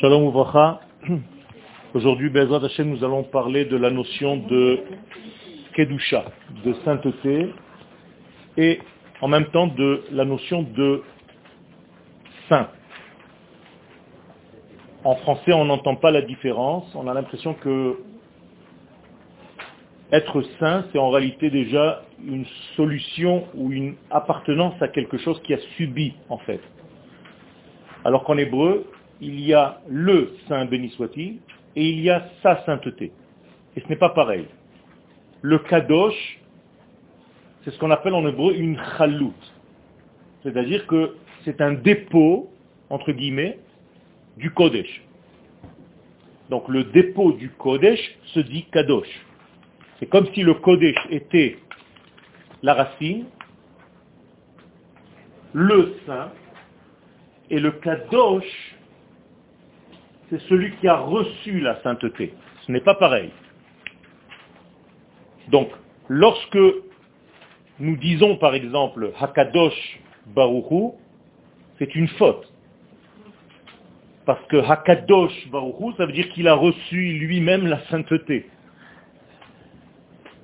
Shalom Uvracha. Aujourd'hui, Bezrat Hashem, nous allons parler de la notion de Kedusha, de sainteté, et en même temps de la notion de saint. En français, on n'entend pas la différence. On a l'impression que être saint, c'est en réalité déjà une solution ou une appartenance à quelque chose qui a subi, en fait. Alors qu'en hébreu, il y a le saint béni soit-il, et il y a sa sainteté. Et ce n'est pas pareil. Le kadosh, c'est ce qu'on appelle en hébreu une chalout. C'est-à-dire que c'est un dépôt, entre guillemets, du kodesh. Donc le dépôt du kodesh se dit kadosh. C'est comme si le kodesh était la racine, le saint, et le kadosh, c'est celui qui a reçu la sainteté. Ce n'est pas pareil. Donc, lorsque nous disons par exemple Hakadosh Baruchu, c'est une faute. Parce que Hakadosh Baruchu, ça veut dire qu'il a reçu lui-même la sainteté.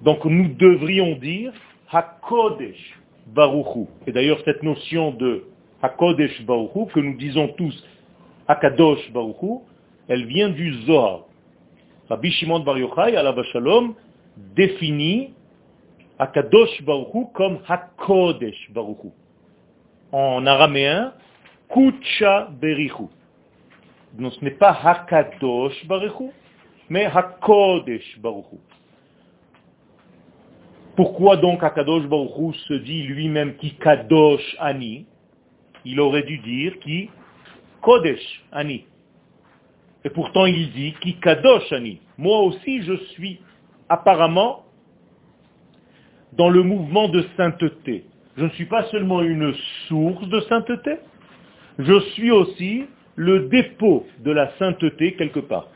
Donc nous devrions dire Hakodesh Baruchu. Et d'ailleurs cette notion de Hakodesh Baruchu, que nous disons tous Hakadosh Baruchu, elle vient du Zohar. Rabbi Shimon Bar Yochai, Allah Shalom, définit Hakadosh Baruchu comme Hakodesh Baruchu. En araméen, Kucha Berichu. Donc ce n'est pas Hakadosh Baruchu, mais Hakodesh Baruchu. Pourquoi donc Hakadosh Baruchu se dit lui-même qui Kadosh Ani? Il aurait dû dire qui? Kodesh Ani. Et pourtant il dit qui Kadosh Ani. Moi aussi je suis apparemment dans le mouvement de sainteté. Je ne suis pas seulement une source de sainteté, je suis aussi le dépôt de la sainteté quelque part.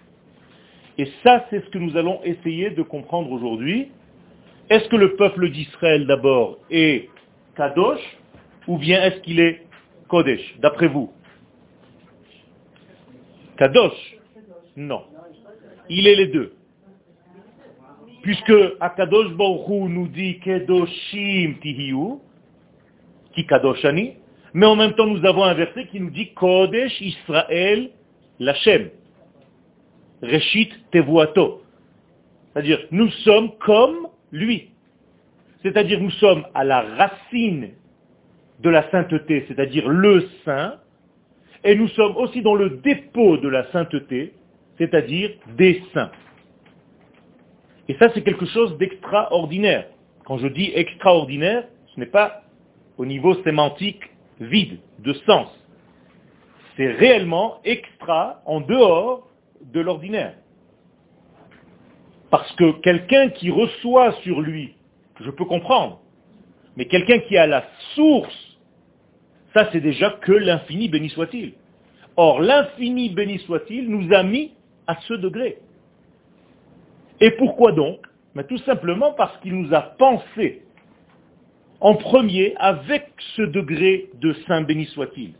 Et ça, c'est ce que nous allons essayer de comprendre aujourd'hui. Est-ce que le peuple d'Israël d'abord est Kadosh ou bien est-ce qu'il est Kodesh, d'après vous? Kadosh Non. Il est les deux. Puisque Akadosh Baruch nous dit Kedoshim Tihiyu, qui Kadoshani, mais en même temps nous avons un verset qui nous dit Kodesh Israël Lachem. Reshit Tevuato. C'est-à-dire, nous sommes comme lui. C'est-à-dire, nous sommes à la racine de la sainteté, c'est-à-dire le saint, et nous sommes aussi dans le dépôt de la sainteté, c'est-à-dire des saints. Et ça, c'est quelque chose d'extraordinaire. Quand je dis extraordinaire, ce n'est pas au niveau sémantique vide, de sens. C'est réellement extra, en dehors de l'ordinaire. Parce que quelqu'un qui reçoit sur lui, je peux comprendre, mais quelqu'un qui a la source, ça c'est déjà que l'infini béni soit-il. Or, l'infini béni soit-il nous a mis à ce degré. Et pourquoi donc Mais Tout simplement parce qu'il nous a pensé en premier avec ce degré de saint béni soit-il.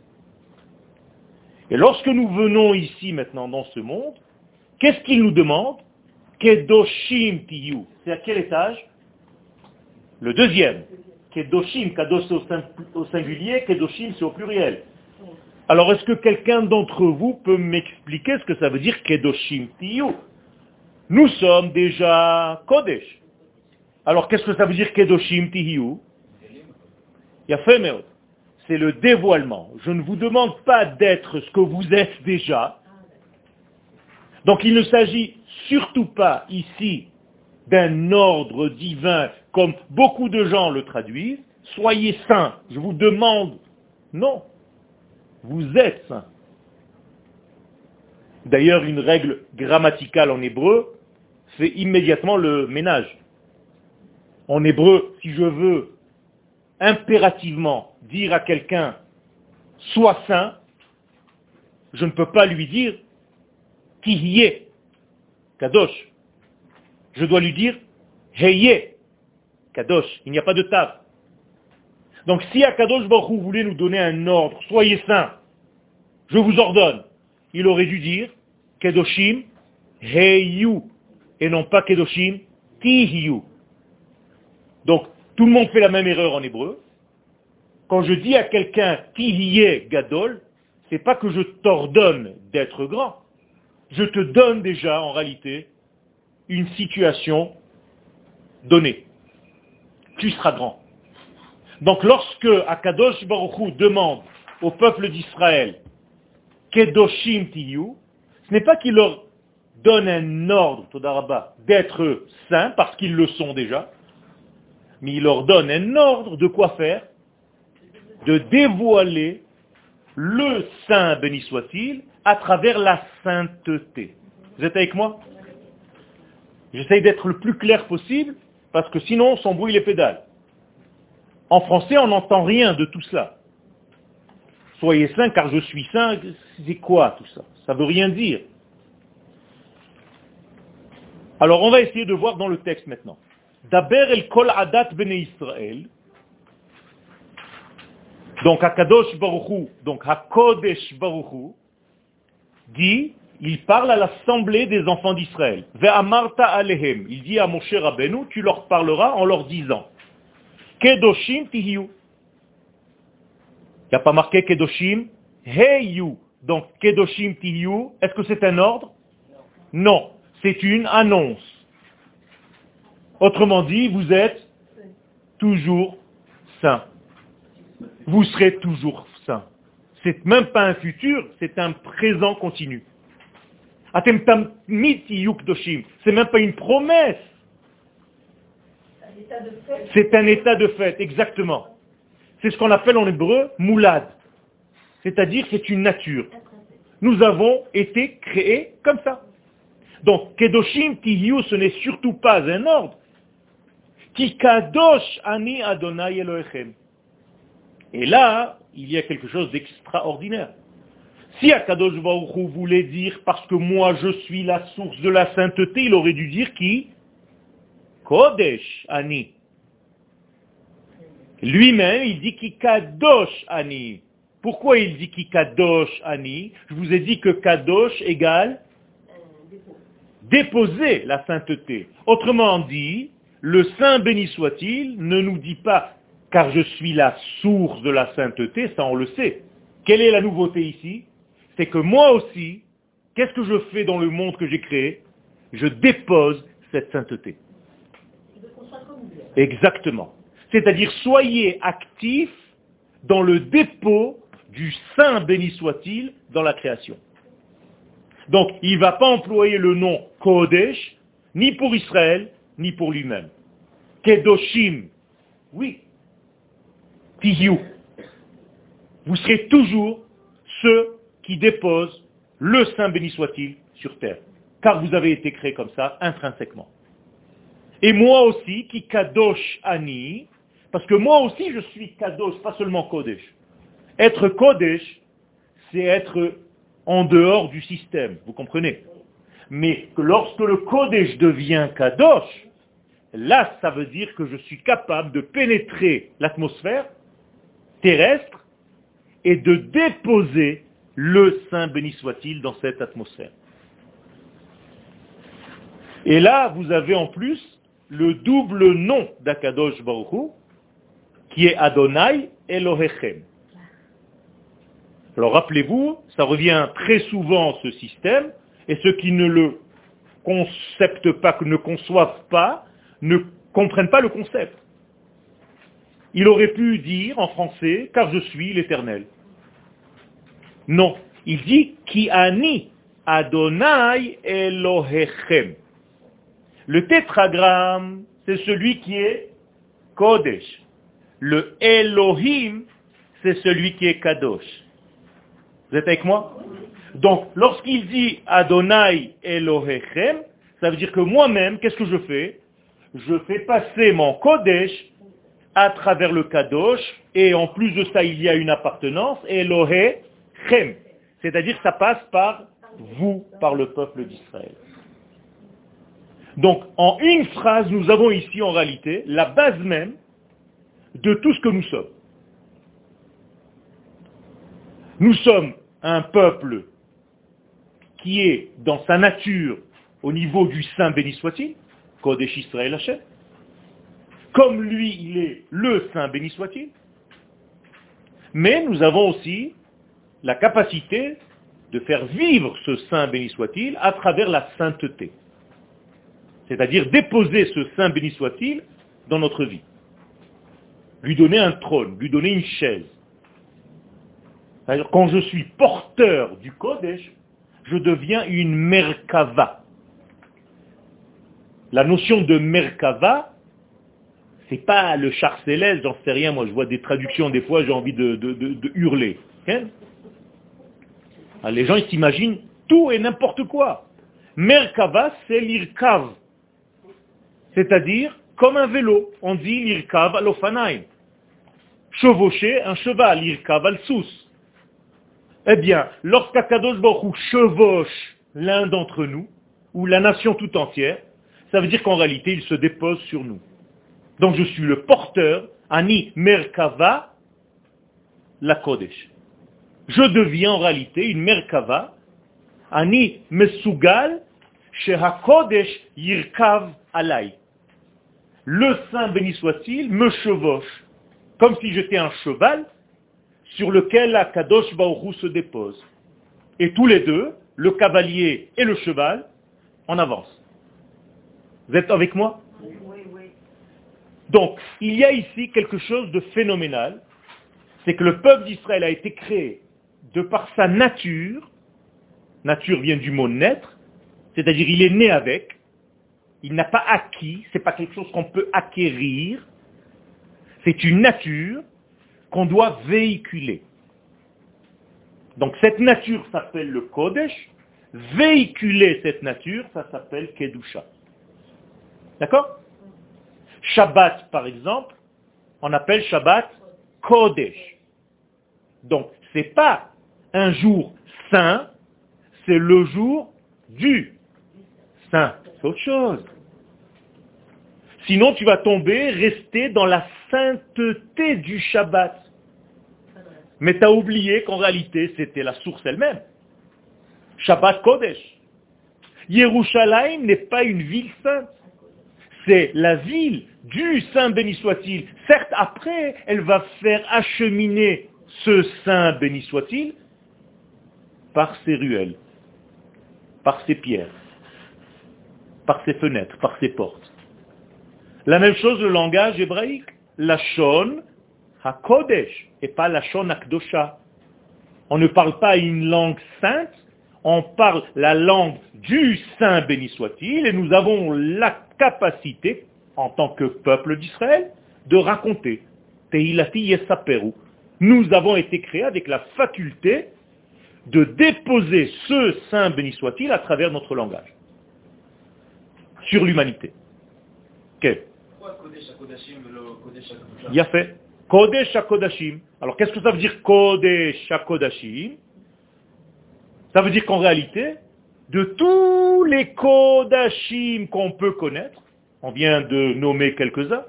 Et lorsque nous venons ici maintenant dans ce monde, qu'est-ce qu'il nous demande Kedoshim tiyu. C'est à quel étage Le deuxième. Kedoshim, kados au singulier, Kedoshim c'est au pluriel. Alors est-ce que quelqu'un d'entre vous peut m'expliquer ce que ça veut dire Kedoshim tiyu Nous sommes déjà Kodesh. Alors qu'est-ce que ça veut dire Kedoshim tiyu c'est le dévoilement. Je ne vous demande pas d'être ce que vous êtes déjà. Donc il ne s'agit surtout pas ici d'un ordre divin comme beaucoup de gens le traduisent. Soyez saints. Je vous demande. Non. Vous êtes saints. D'ailleurs, une règle grammaticale en hébreu fait immédiatement le ménage. En hébreu, si je veux impérativement dire à quelqu'un sois saint, je ne peux pas lui dire qui y est, kadosh. Je dois lui dire heye, kadosh. Il n'y a pas de table. Donc si Akadosh Baruch voulait nous donner un ordre, soyez saint, je vous ordonne, il aurait dû dire Kedoshim Heyu et non pas Kedoshim Tihiyu. Donc, tout le monde fait la même erreur en hébreu. Quand je dis à quelqu'un Tihiye Gadol, c'est pas que je t'ordonne d'être grand. Je te donne déjà, en réalité, une situation donnée. Tu seras grand. Donc lorsque Akadosh Baruch demande au peuple d'Israël Kedoshim Tiyu, ce n'est pas qu'il leur donne un ordre, Todarabah, d'être saints, parce qu'ils le sont déjà, mais il leur donne un ordre de quoi faire? De dévoiler le saint, béni soit-il, à travers la sainteté. Vous êtes avec moi? J'essaye d'être le plus clair possible, parce que sinon on s'embrouille les pédales. En français, on n'entend rien de tout cela. Soyez saint car je suis saint, c'est quoi tout ça? Ça ne veut rien dire. Alors on va essayer de voir dans le texte maintenant. Daber el kol adat bene Israël. Donc Akadosh Baruchu, donc Hakodesh Baruchu, dit, il parle à l'assemblée des enfants d'Israël. Ve'amarta alehem. Il dit à Moshe Rabbeinu, tu leur parleras en leur disant, Kedoshim tihiyu. Il n'y a pas marqué Kedoshim heyu. Donc Kedoshim tihiyu, est-ce que c'est un ordre? Non, c'est une annonce. Autrement dit, vous êtes toujours saint. Vous serez toujours saint. C'est même pas un futur, c'est un présent continu. C'est même pas une promesse. C'est un état de fait, exactement. C'est ce qu'on appelle en hébreu moulad. C'est-à-dire c'est une nature. Nous avons été créés comme ça. Donc, Kedoshim Tihiu, ce n'est surtout pas un ordre. Ki kadosh ani Adonai Elohechem. Et là, il y a quelque chose d'extraordinaire. Si Akadosh Baruch voulait dire parce que moi je suis la source de la sainteté, il aurait dû dire qui? Kodesh Ani. Lui-même, il dit qui Kadosh Ani. Pourquoi il dit qui Kadosh Ani? Je vous ai dit que Kadosh égale déposer la sainteté. Autrement dit, le Saint béni soit-il ne nous dit pas car je suis la source de la sainteté, ça on le sait. Quelle est la nouveauté ici? C'est que moi aussi, qu'est-ce que je fais dans le monde que j'ai créé? Je dépose cette sainteté. Exactement. C'est-à-dire soyez actifs dans le dépôt du Saint béni soit-il dans la création. Donc, il ne va pas employer le nom Kodesh, ni pour Israël, ni pour lui-même. Kedoshim, oui. Tihiu. Vous serez toujours ceux qui déposent le Saint béni soit-il sur terre. Car vous avez été créés comme ça, intrinsèquement. Et moi aussi, qui kadosh ani, parce que moi aussi je suis kadosh, pas seulement kodesh. Être kodesh, c'est être en dehors du système, vous comprenez? Mais lorsque le Kodesh devient Kadosh, là, ça veut dire que je suis capable de pénétrer l'atmosphère terrestre et de déposer le Saint béni soit-il dans cette atmosphère. Et là, vous avez en plus le double nom d'Akadosh Baruch qui est Adonai Elohechem. Alors rappelez-vous, ça revient très souvent ce système, et ceux qui ne le conceptent pas, ne conçoivent pas, ne comprennent pas le concept. Il aurait pu dire en français, car je suis l'éternel. Non, il dit qui ani Adonai Elohechem. Le tétragramme, c'est celui qui est Kodesh. Le Elohim, c'est celui qui est Kadosh. Vous êtes avec moi? Donc, lorsqu'il dit Adonai Elohechem, ça veut dire que moi-même, qu'est-ce que je fais? Je fais passer mon Kodesh à travers le Kadosh, et en plus de ça, il y a une appartenance, Elohechem. C'est-à-dire que ça passe par vous, par le peuple d'Israël. Donc, en une phrase, nous avons ici en réalité la base même de tout ce que nous sommes. Nous sommes un peuple qui est dans sa nature au niveau du Saint béni soit-il. Comme lui, il est le Saint béni soit-il. Mais nous avons aussi la capacité de faire vivre ce Saint béni soit-il à travers la sainteté. C'est-à-dire déposer ce Saint béni soit-il dans notre vie. Lui donner un trône, lui donner une chaise. Quand je suis porteur du Kodesh, je deviens une Merkava. La notion de Merkava, c'est pas le char céleste, j'en sais rien, moi je vois des traductions, des fois j'ai envie de, hurler. Hein? Les gens ils s'imaginent tout et n'importe quoi. Merkava, c'est l'irkav. C'est-à-dire, comme un vélo, on dit l'irkav al Chevaucher un cheval, l'irkav al sous. Eh bien, lorsqu'Akadosh Baruch chevauche l'un d'entre nous, ou la nation tout entière, ça veut dire qu'en réalité, il se dépose sur nous. Donc je suis le porteur, Ani Merkava, la Kodesh. Je deviens en réalité une Merkava, Ani Mesugal, Sheha Kodesh Yirkav Alay. Le Saint béni soit-il me chevauche, comme si j'étais un cheval sur lequel la Kadosh Baoru se dépose. Et tous les deux, le cavalier et le cheval, en avance. Vous êtes avec moi? Oui, oui. Donc, il y a ici quelque chose de phénoménal, c'est que le peuple d'Israël a été créé de par sa nature, nature vient du mot naître, c'est-à-dire il est né avec, il n'a pas acquis, ce n'est pas quelque chose qu'on peut acquérir, c'est une nature qu'on doit véhiculer. Donc cette nature s'appelle le Kodesh, véhiculer cette nature, ça s'appelle Kedusha. D'accord? Shabbat, par exemple, on appelle Shabbat Kodesh. Donc, ce n'est pas un jour saint, c'est le jour du saint. C'est autre chose. Sinon, tu vas tomber, rester dans la sainteté du Shabbat. Mais tu as oublié qu'en réalité, c'était la source elle-même. Shabbat Kodesh. Yerushalayim n'est pas une ville sainte. C'est la ville du Saint béni soit-il. Certes, après, elle va faire acheminer ce Saint béni soit-il par ses ruelles, par ses pierres, par ses fenêtres, par ses portes. La même chose le langage hébraïque. La Shon HaKodesh et pas la Shon. On ne parle pas une langue sainte, on parle la langue du Saint béni soit-il, et nous avons la capacité, en tant que peuple d'Israël, de raconter. Nous avons été créés avec la faculté de déposer ce Saint béni soit-il à travers notre langage sur l'humanité. Quel Il a fait. Kodesh HaKodashim. Alors qu'est-ce que ça veut dire Kodesh HaKodashim? Ça veut dire qu'en réalité, de tous les Kodashim qu'on peut connaître, on vient de nommer quelques-uns,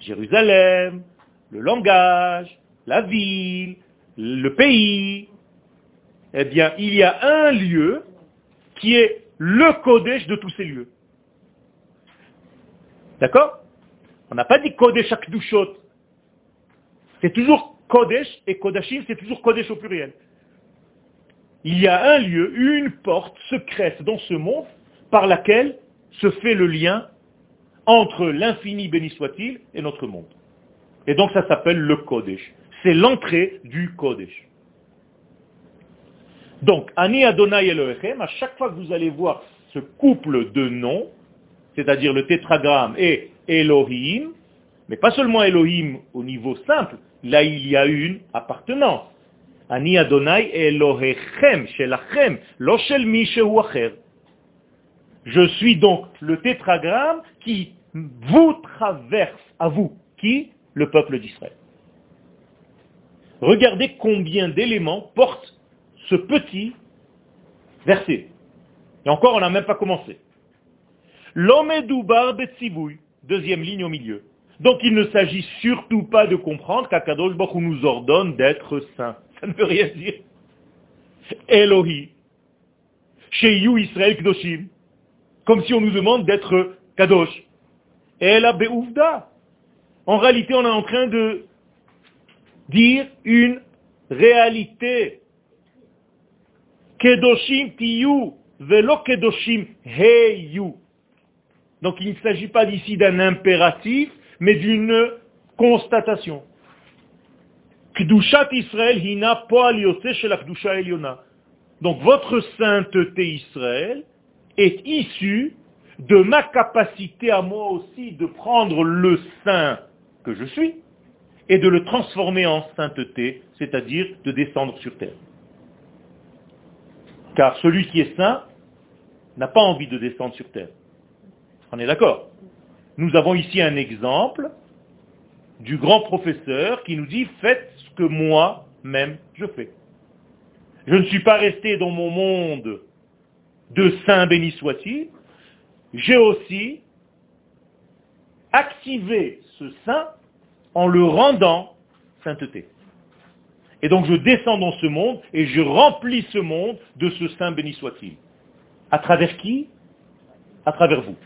Jérusalem, le langage, la ville, le pays, eh bien, il y a un lieu qui est le Kodesh de tous ces lieux. D'accord On n'a pas dit Kodesh Akdushot. C'est toujours Kodesh et Kodashim, c'est toujours Kodesh au pluriel. Il y a un lieu, une porte secrète dans ce monde par laquelle se fait le lien entre l'infini béni soit-il et notre monde. Et donc ça s'appelle le Kodesh. C'est l'entrée du Kodesh. Donc, Ani Adonai Elohechem, à chaque fois que vous allez voir ce couple de noms, c'est-à-dire le tétragramme et Elohim, mais pas seulement Elohim au niveau simple, là il y a une appartenance. Ani Adonai Shelachem, Je suis donc le tétragramme qui vous traverse à vous. Qui Le peuple d'Israël. Regardez combien d'éléments porte ce petit verset. Et encore, on n'a même pas commencé. L'homme est doubar deuxième ligne au milieu. Donc il ne s'agit surtout pas de comprendre qu'Akadosh Baruch nous ordonne d'être saints. Ça ne veut rien dire. Elohi. chez You Israël Kdoshim. Comme si on nous demande d'être Kadosh. Et la Beouvda. En réalité, on est en train de dire une réalité. Kedoshim tiyu, velo kedoshim heyu. Donc il ne s'agit pas d'ici d'un impératif, mais d'une constatation. Kdushat Israël hina Eliona. Donc votre sainteté Israël est issue de ma capacité à moi aussi de prendre le saint que je suis et de le transformer en sainteté, c'est-à-dire de descendre sur terre. Car celui qui est saint n'a pas envie de descendre sur terre. On est d'accord Nous avons ici un exemple du grand professeur qui nous dit faites ce que moi-même je fais. Je ne suis pas resté dans mon monde de saint béni soit-il, j'ai aussi activé ce saint en le rendant sainteté. Et donc je descends dans ce monde et je remplis ce monde de ce saint béni soit-il. À travers qui? À travers vous.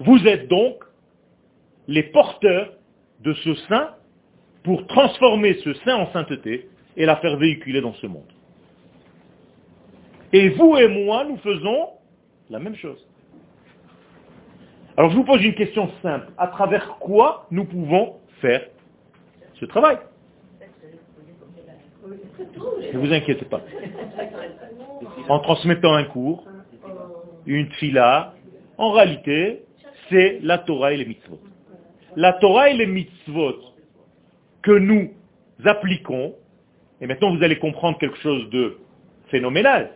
Vous êtes donc les porteurs de ce saint pour transformer ce saint en sainteté et la faire véhiculer dans ce monde. Et vous et moi, nous faisons la même chose. Alors je vous pose une question simple. À travers quoi nous pouvons faire ce travail? Ne vous inquiétez pas. En transmettant un cours, une fila, en réalité, c'est la Torah et les mitzvot. La Torah et les mitzvot que nous appliquons, et maintenant vous allez comprendre quelque chose de phénoménal,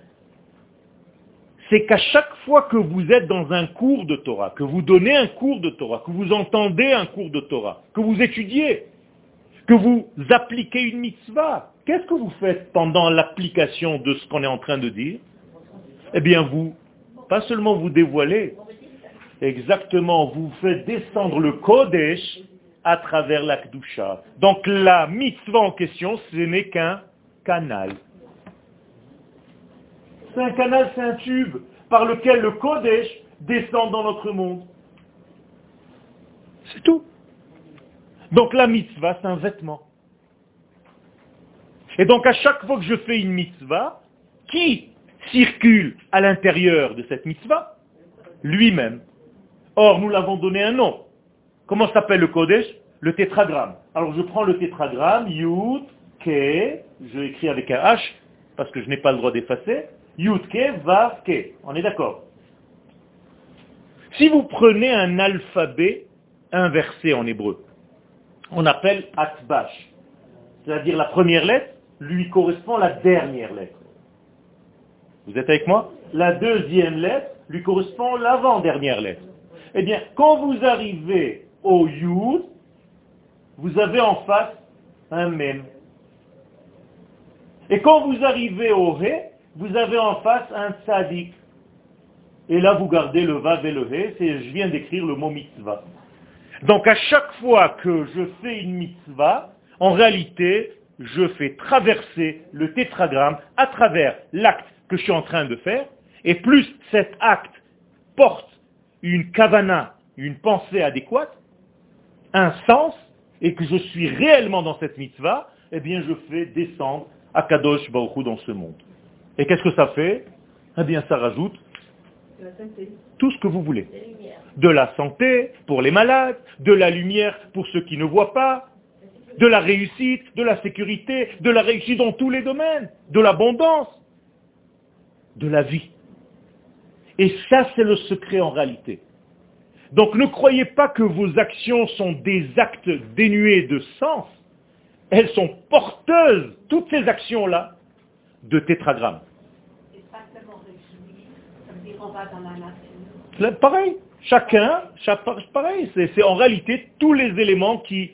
c'est qu'à chaque fois que vous êtes dans un cours de Torah, que vous donnez un cours de Torah, que vous entendez un cours de Torah, que vous étudiez, que vous appliquez une mitzvah, qu'est-ce que vous faites pendant l'application de ce qu'on est en train de dire? Eh bien, vous, pas seulement vous dévoilez, exactement, vous faites descendre le Kodesh à travers la Kdusha. Donc la mitzvah en question, ce n'est qu'un canal. C'est un canal, c'est un tube par lequel le Kodesh descend dans notre monde. C'est tout. Donc la mitzvah, c'est un vêtement. Et donc à chaque fois que je fais une mitzvah, qui circule à l'intérieur de cette mitzvah? Lui-même. Or, nous l'avons donné un nom. Comment s'appelle le Kodesh? Le tétragramme. Alors je prends le tétragramme, Yud, Ke, je écris avec un H, parce que je n'ai pas le droit d'effacer, Yudke, Vavke. On est d'accord? Si vous prenez un alphabet inversé en hébreu, on appelle Atbash. C'est-à-dire la première lettre lui correspond la dernière lettre. Vous êtes avec moi? La deuxième lettre lui correspond l'avant-dernière lettre. Eh bien, quand vous arrivez au Yud, vous avez en face un Mem. Et quand vous arrivez au Ré, vous avez en face un tzaddik. Et là, vous gardez le vav et le c'est, je viens d'écrire le mot mitzvah. Donc à chaque fois que je fais une mitzvah, en réalité, je fais traverser le tétragramme à travers l'acte que je suis en train de faire, et plus cet acte porte une kavana, une pensée adéquate, un sens, et que je suis réellement dans cette mitzvah, eh bien je fais descendre Akadosh Baruch dans ce monde. Et qu'est-ce que ça fait? Eh bien, ça rajoute tout ce que vous voulez. De la santé pour les malades, de la lumière pour ceux qui ne voient pas, de la réussite, de la sécurité, de la réussite dans tous les domaines, de l'abondance, de la vie. Et ça, c'est le secret en réalité. Donc ne croyez pas que vos actions sont des actes dénués de sens. Elles sont porteuses, toutes ces actions-là, de tétragrammes. Pareil, chacun, pareil, c'est en réalité tous les éléments qui,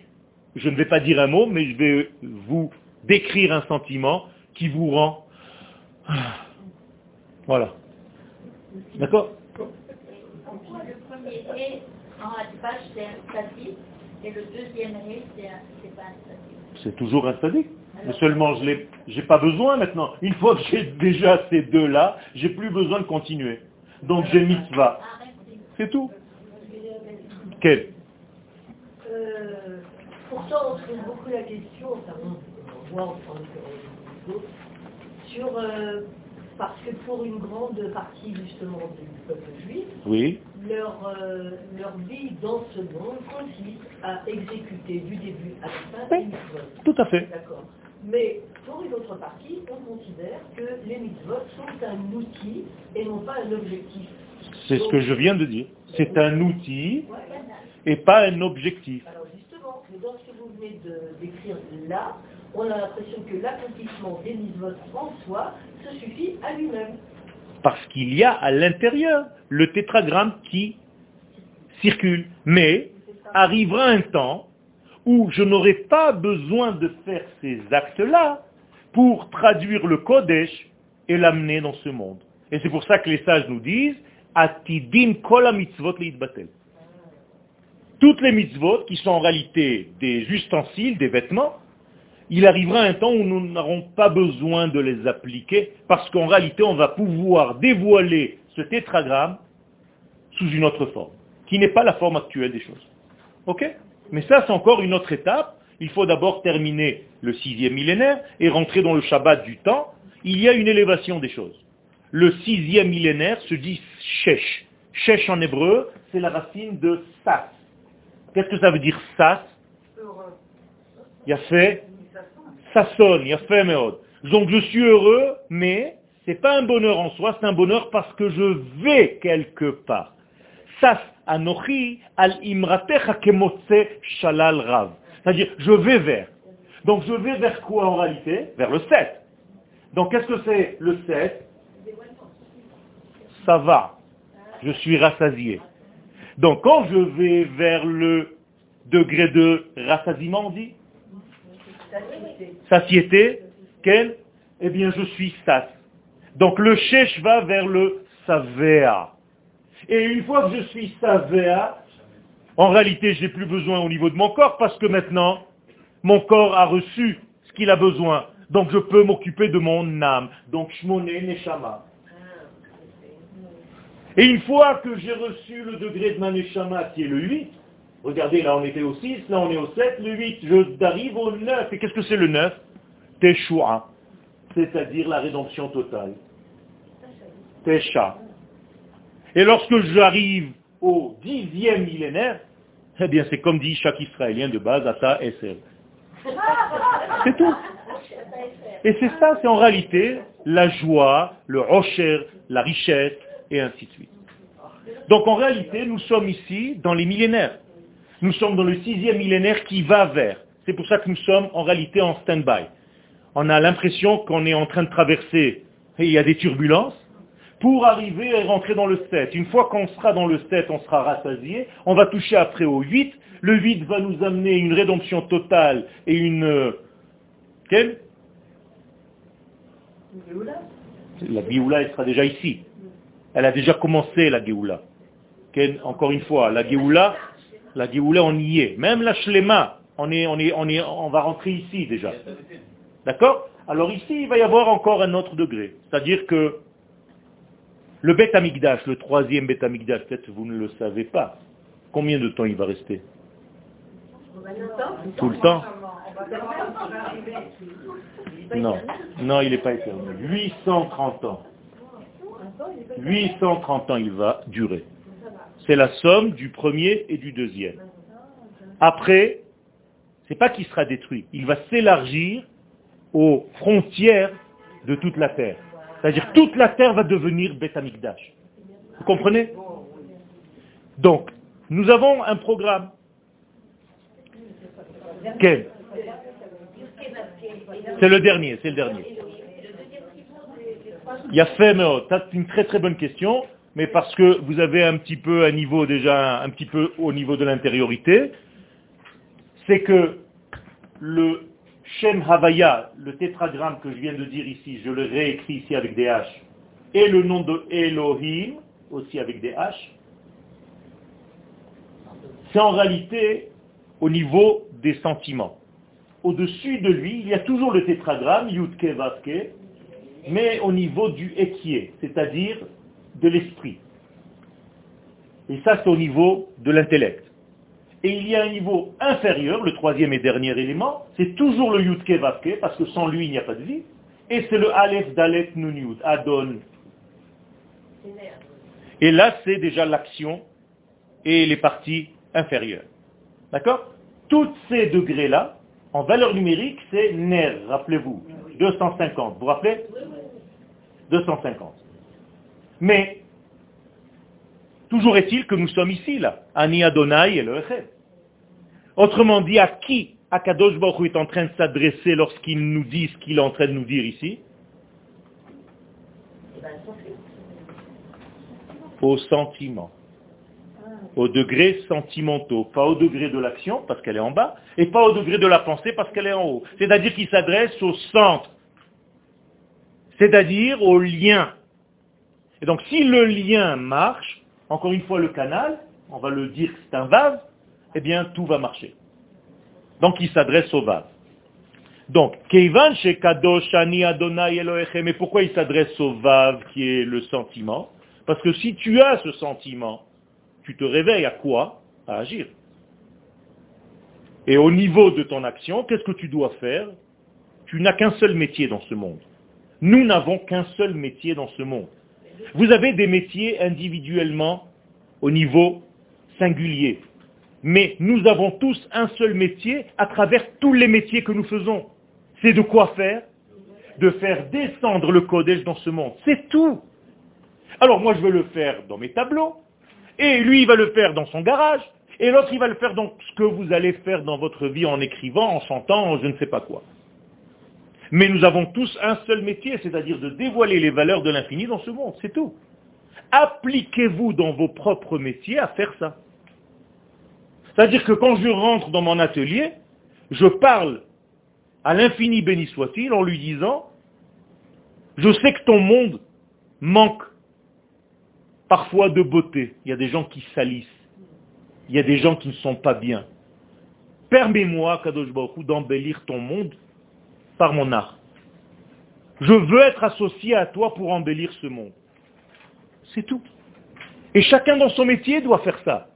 je ne vais pas dire un mot, mais je vais vous décrire un sentiment qui vous rend... Voilà. D'accord Le premier ré en Hatbach, c'est un statique, et le deuxième ré, c'est pas un statique. C'est toujours un statique. Mais seulement je l'ai J'ai pas besoin maintenant. Une fois que j'ai déjà ces deux-là, j'ai plus besoin de continuer. Donc j'ai mitzvah. C'est tout. Quel? Euh, pourtant, on se pose beaucoup la question, enfin, on voit en tant que d'autres, sur, euh, parce que pour une grande partie justement du peuple juif, Oui. leur, euh, leur vie dans ce monde consiste à exécuter du début à la fin Oui. Tout à fait. D'accord. Mais pour une autre partie, on considère que les mitzvot sont un outil et non pas un objectif. C'est ce que je viens de dire. C'est un outil et pas un objectif. Alors justement, dans ce que vous venez de décrire là, on a l'impression que l'accomplissement des mitzvot en soi se suffit à lui-même. Parce qu'il y a à l'intérieur le tétragramme qui circule. Mais arrivera un temps où je n'aurai pas besoin de faire ces actes-là pour traduire le Kodesh et l'amener dans ce monde. Et c'est pour ça que les sages nous disent Atidim kol mitzvot leitbatel. Toutes les mitzvot qui sont en réalité des ustensiles, des vêtements, il arrivera un temps où nous n'aurons pas besoin de les appliquer parce qu'en réalité on va pouvoir dévoiler ce tétragramme sous une autre forme, qui n'est pas la forme actuelle des choses. Ok? Mais ça c'est encore une autre étape. Il faut d'abord terminer le sixième millénaire et rentrer dans le Shabbat du temps. Il y a une élévation des choses. Le sixième millénaire se dit Shesh. Shesh en hébreu, c'est la racine de Sas. Qu'est-ce que ça veut dire Sas? Il a fait ça sonne. Donc je suis heureux, mais c'est pas un bonheur en soi, c'est un bonheur parce que je vais quelque part. Sas anochi rav. C'est-à-dire, je vais vers. Donc je vais vers quoi en réalité? Vers le 7. Donc qu'est-ce que c'est le 7 Ça va. Je suis rassasié. Donc quand je vais vers le degré de rassasiement, on dit? Satiété, quel Eh bien, je suis sas. Donc le chèche va vers le savea. Et une fois que je suis savea, en réalité, je n'ai plus besoin au niveau de mon corps parce que maintenant, mon corps a reçu ce qu'il a besoin. Donc je peux m'occuper de mon âme. Donc shmone neshama. Et une fois que j'ai reçu le degré de ma neshama qui est le 8, Regardez, là on était au 6, là on est au 7, le 8, je arrive au 9. Et qu'est-ce que c'est le 9 Teshua, c'est-à-dire la rédemption totale. Tesha. Et lorsque j'arrive au dixième millénaire, eh bien c'est comme dit chaque Israélien de base, Ata Esel. C'est tout. Et c'est ça, c'est en réalité la joie, le rocher, la richesse, et ainsi de suite. Donc en réalité, nous sommes ici dans les millénaires. Nous sommes dans le sixième millénaire qui va vers. C'est pour ça que nous sommes en réalité en stand-by. On a l'impression qu'on est en train de traverser, et il y a des turbulences, pour arriver et rentrer dans le 7. Une fois qu'on sera dans le 7, on sera rassasié, on va toucher après au 8. Le 8 va nous amener une rédemption totale et une... euh, Quelle? La Géoula, elle sera déjà ici. Elle a déjà commencé, la Géoula. Encore une fois, la Géoula, la Géoula, on y est. Même la Shlema, on, est, on, est, on, est, on va rentrer ici déjà. D'accord? Alors ici, il va y avoir encore un autre degré. C'est-à-dire que le Beth Amikdash, le troisième Beth Amikdash, peut-être vous ne le savez pas. Combien de temps il va rester? Tout le temps Non, non, il n'est pas éternel. 830 ans. 830 ans il va durer. C'est la somme du premier et du deuxième. Après, c'est pas qu'il sera détruit, il va s'élargir aux frontières de toute la terre. C'est-à-dire toute la terre va devenir Beth Amikdash. Vous comprenez? Donc, nous avons un programme. Quel? C'est le dernier, c'est le dernier. Il y a fait, mais oh, c'est une très très bonne question, mais parce que vous avez un petit peu un niveau déjà, un petit peu au niveau de l'intériorité, c'est que le Shem Havaya, le tétragramme que je viens de dire ici, je le réécris ici avec des H, et le nom de Elohim, aussi avec des H, c'est en réalité au niveau des sentiments, au-dessus de lui, il y a toujours le tétragramme, Yudke Vaske, mais au niveau du équier, c'est-à-dire de l'esprit. Et ça, c'est au niveau de l'intellect. Et il y a un niveau inférieur, le troisième et dernier élément, c'est toujours le Yudke Vaske, parce que sans lui, il n'y a pas de vie. Et c'est le Aleph Dalet Nun Yud, Adon. Et là, c'est déjà l'action et les parties inférieures. D'accord? Tous ces degrés-là, en valeur numérique, c'est NER, rappelez-vous. 250. Vous vous rappelez? 250. Mais, toujours est-il que nous sommes ici, là. Ani Adonai et le Echem. Autrement dit, à qui Akadosh Baruch est en train de s'adresser lorsqu'il nous dit ce qu'il est en train de nous dire ici Aux sentiments. Aux degrés sentimentaux. Pas au degré de l'action, parce qu'elle est en bas, et pas au degré de la pensée, parce qu'elle est en haut. C'est-à-dire qu'il s'adresse au centre. C'est-à-dire au lien. Et donc si le lien marche, encore une fois le canal, on va le dire que c'est un vase, eh bien tout va marcher. Donc il s'adresse au vase. Donc, Keivan Kadosh Ani Adonai Elohechem, mais pourquoi il s'adresse au vav qui est le sentiment? Parce que si tu as ce sentiment, tu te réveilles à quoi? À agir. Et au niveau de ton action, qu'est-ce que tu dois faire? Tu n'as qu'un seul métier dans ce monde. Nous n'avons qu'un seul métier dans ce monde. Vous avez des métiers individuellement au niveau singulier. Mais nous avons tous un seul métier à travers tous les métiers que nous faisons. C'est de quoi faire? De faire descendre le Kodesh dans ce monde. C'est tout. Alors moi je veux le faire dans mes tableaux, et lui il va le faire dans son garage, et l'autre il va le faire dans ce que vous allez faire dans votre vie en écrivant, en chantant, je ne sais pas quoi. Mais nous avons tous un seul métier, c'est-à-dire de dévoiler les valeurs de l'infini dans ce monde, c'est tout. Appliquez-vous dans vos propres métiers à faire ça. C'est-à-dire que quand je rentre dans mon atelier, je parle à l'infini béni soit-il en lui disant, je sais que ton monde manque parfois de beauté. Il y a des gens qui salissent. Il y a des gens qui ne sont pas bien. Permets-moi, Kadosh Baruch d'embellir ton monde par mon art. Je veux être associé à toi pour embellir ce monde. C'est tout. Et chacun dans son métier doit faire ça.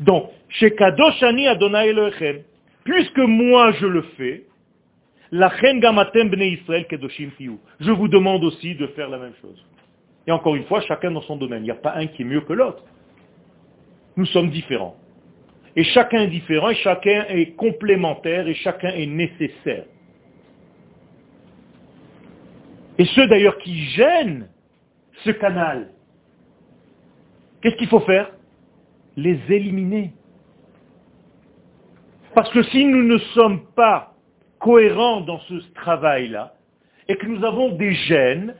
Donc, chez Kadoshani Adonai Elohim, puisque moi je le fais, la gamatem bnei Israël kedoshim Je vous demande aussi de faire la même chose. Et encore une fois, chacun dans son domaine. Il n'y a pas un qui est mieux que l'autre. Nous sommes différents. Et chacun est différent, et chacun est complémentaire, et chacun est nécessaire. Et ceux d'ailleurs qui gênent ce canal, qu'est-ce qu'il faut faire? Les éliminer. Parce que si nous ne sommes pas cohérents dans ce travail-là, et que nous avons des gènes,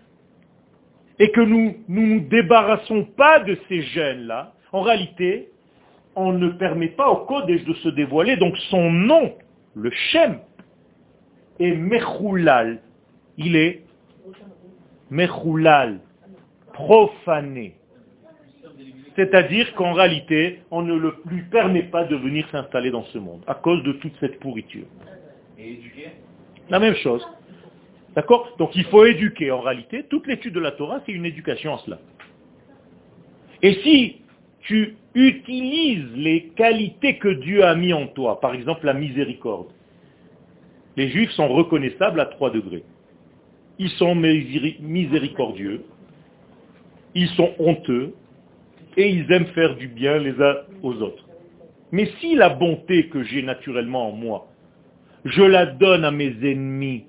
et que nous ne nous, débarrassons pas de ces gènes-là, en réalité, on ne permet pas au Kodesh de se dévoiler. Donc son nom, le Shem, est Mechoulal. Il est Mechoulal, profané. C'est-à-dire qu'en réalité, on ne le lui permet pas de venir s'installer dans ce monde, à cause de toute cette pourriture. Et éduquer? La même chose. D'accord? Donc il faut éduquer. En réalité, toute l'étude de la Torah, c'est une éducation en cela. Et si tu utilises les qualités que Dieu a mis en toi, par exemple la miséricorde. Les juifs sont reconnaissables à trois degrés. Ils sont miséricordieux, ils sont honteux, et ils aiment faire du bien les uns aux autres. Mais si la bonté que j'ai naturellement en moi, je la donne à mes ennemis,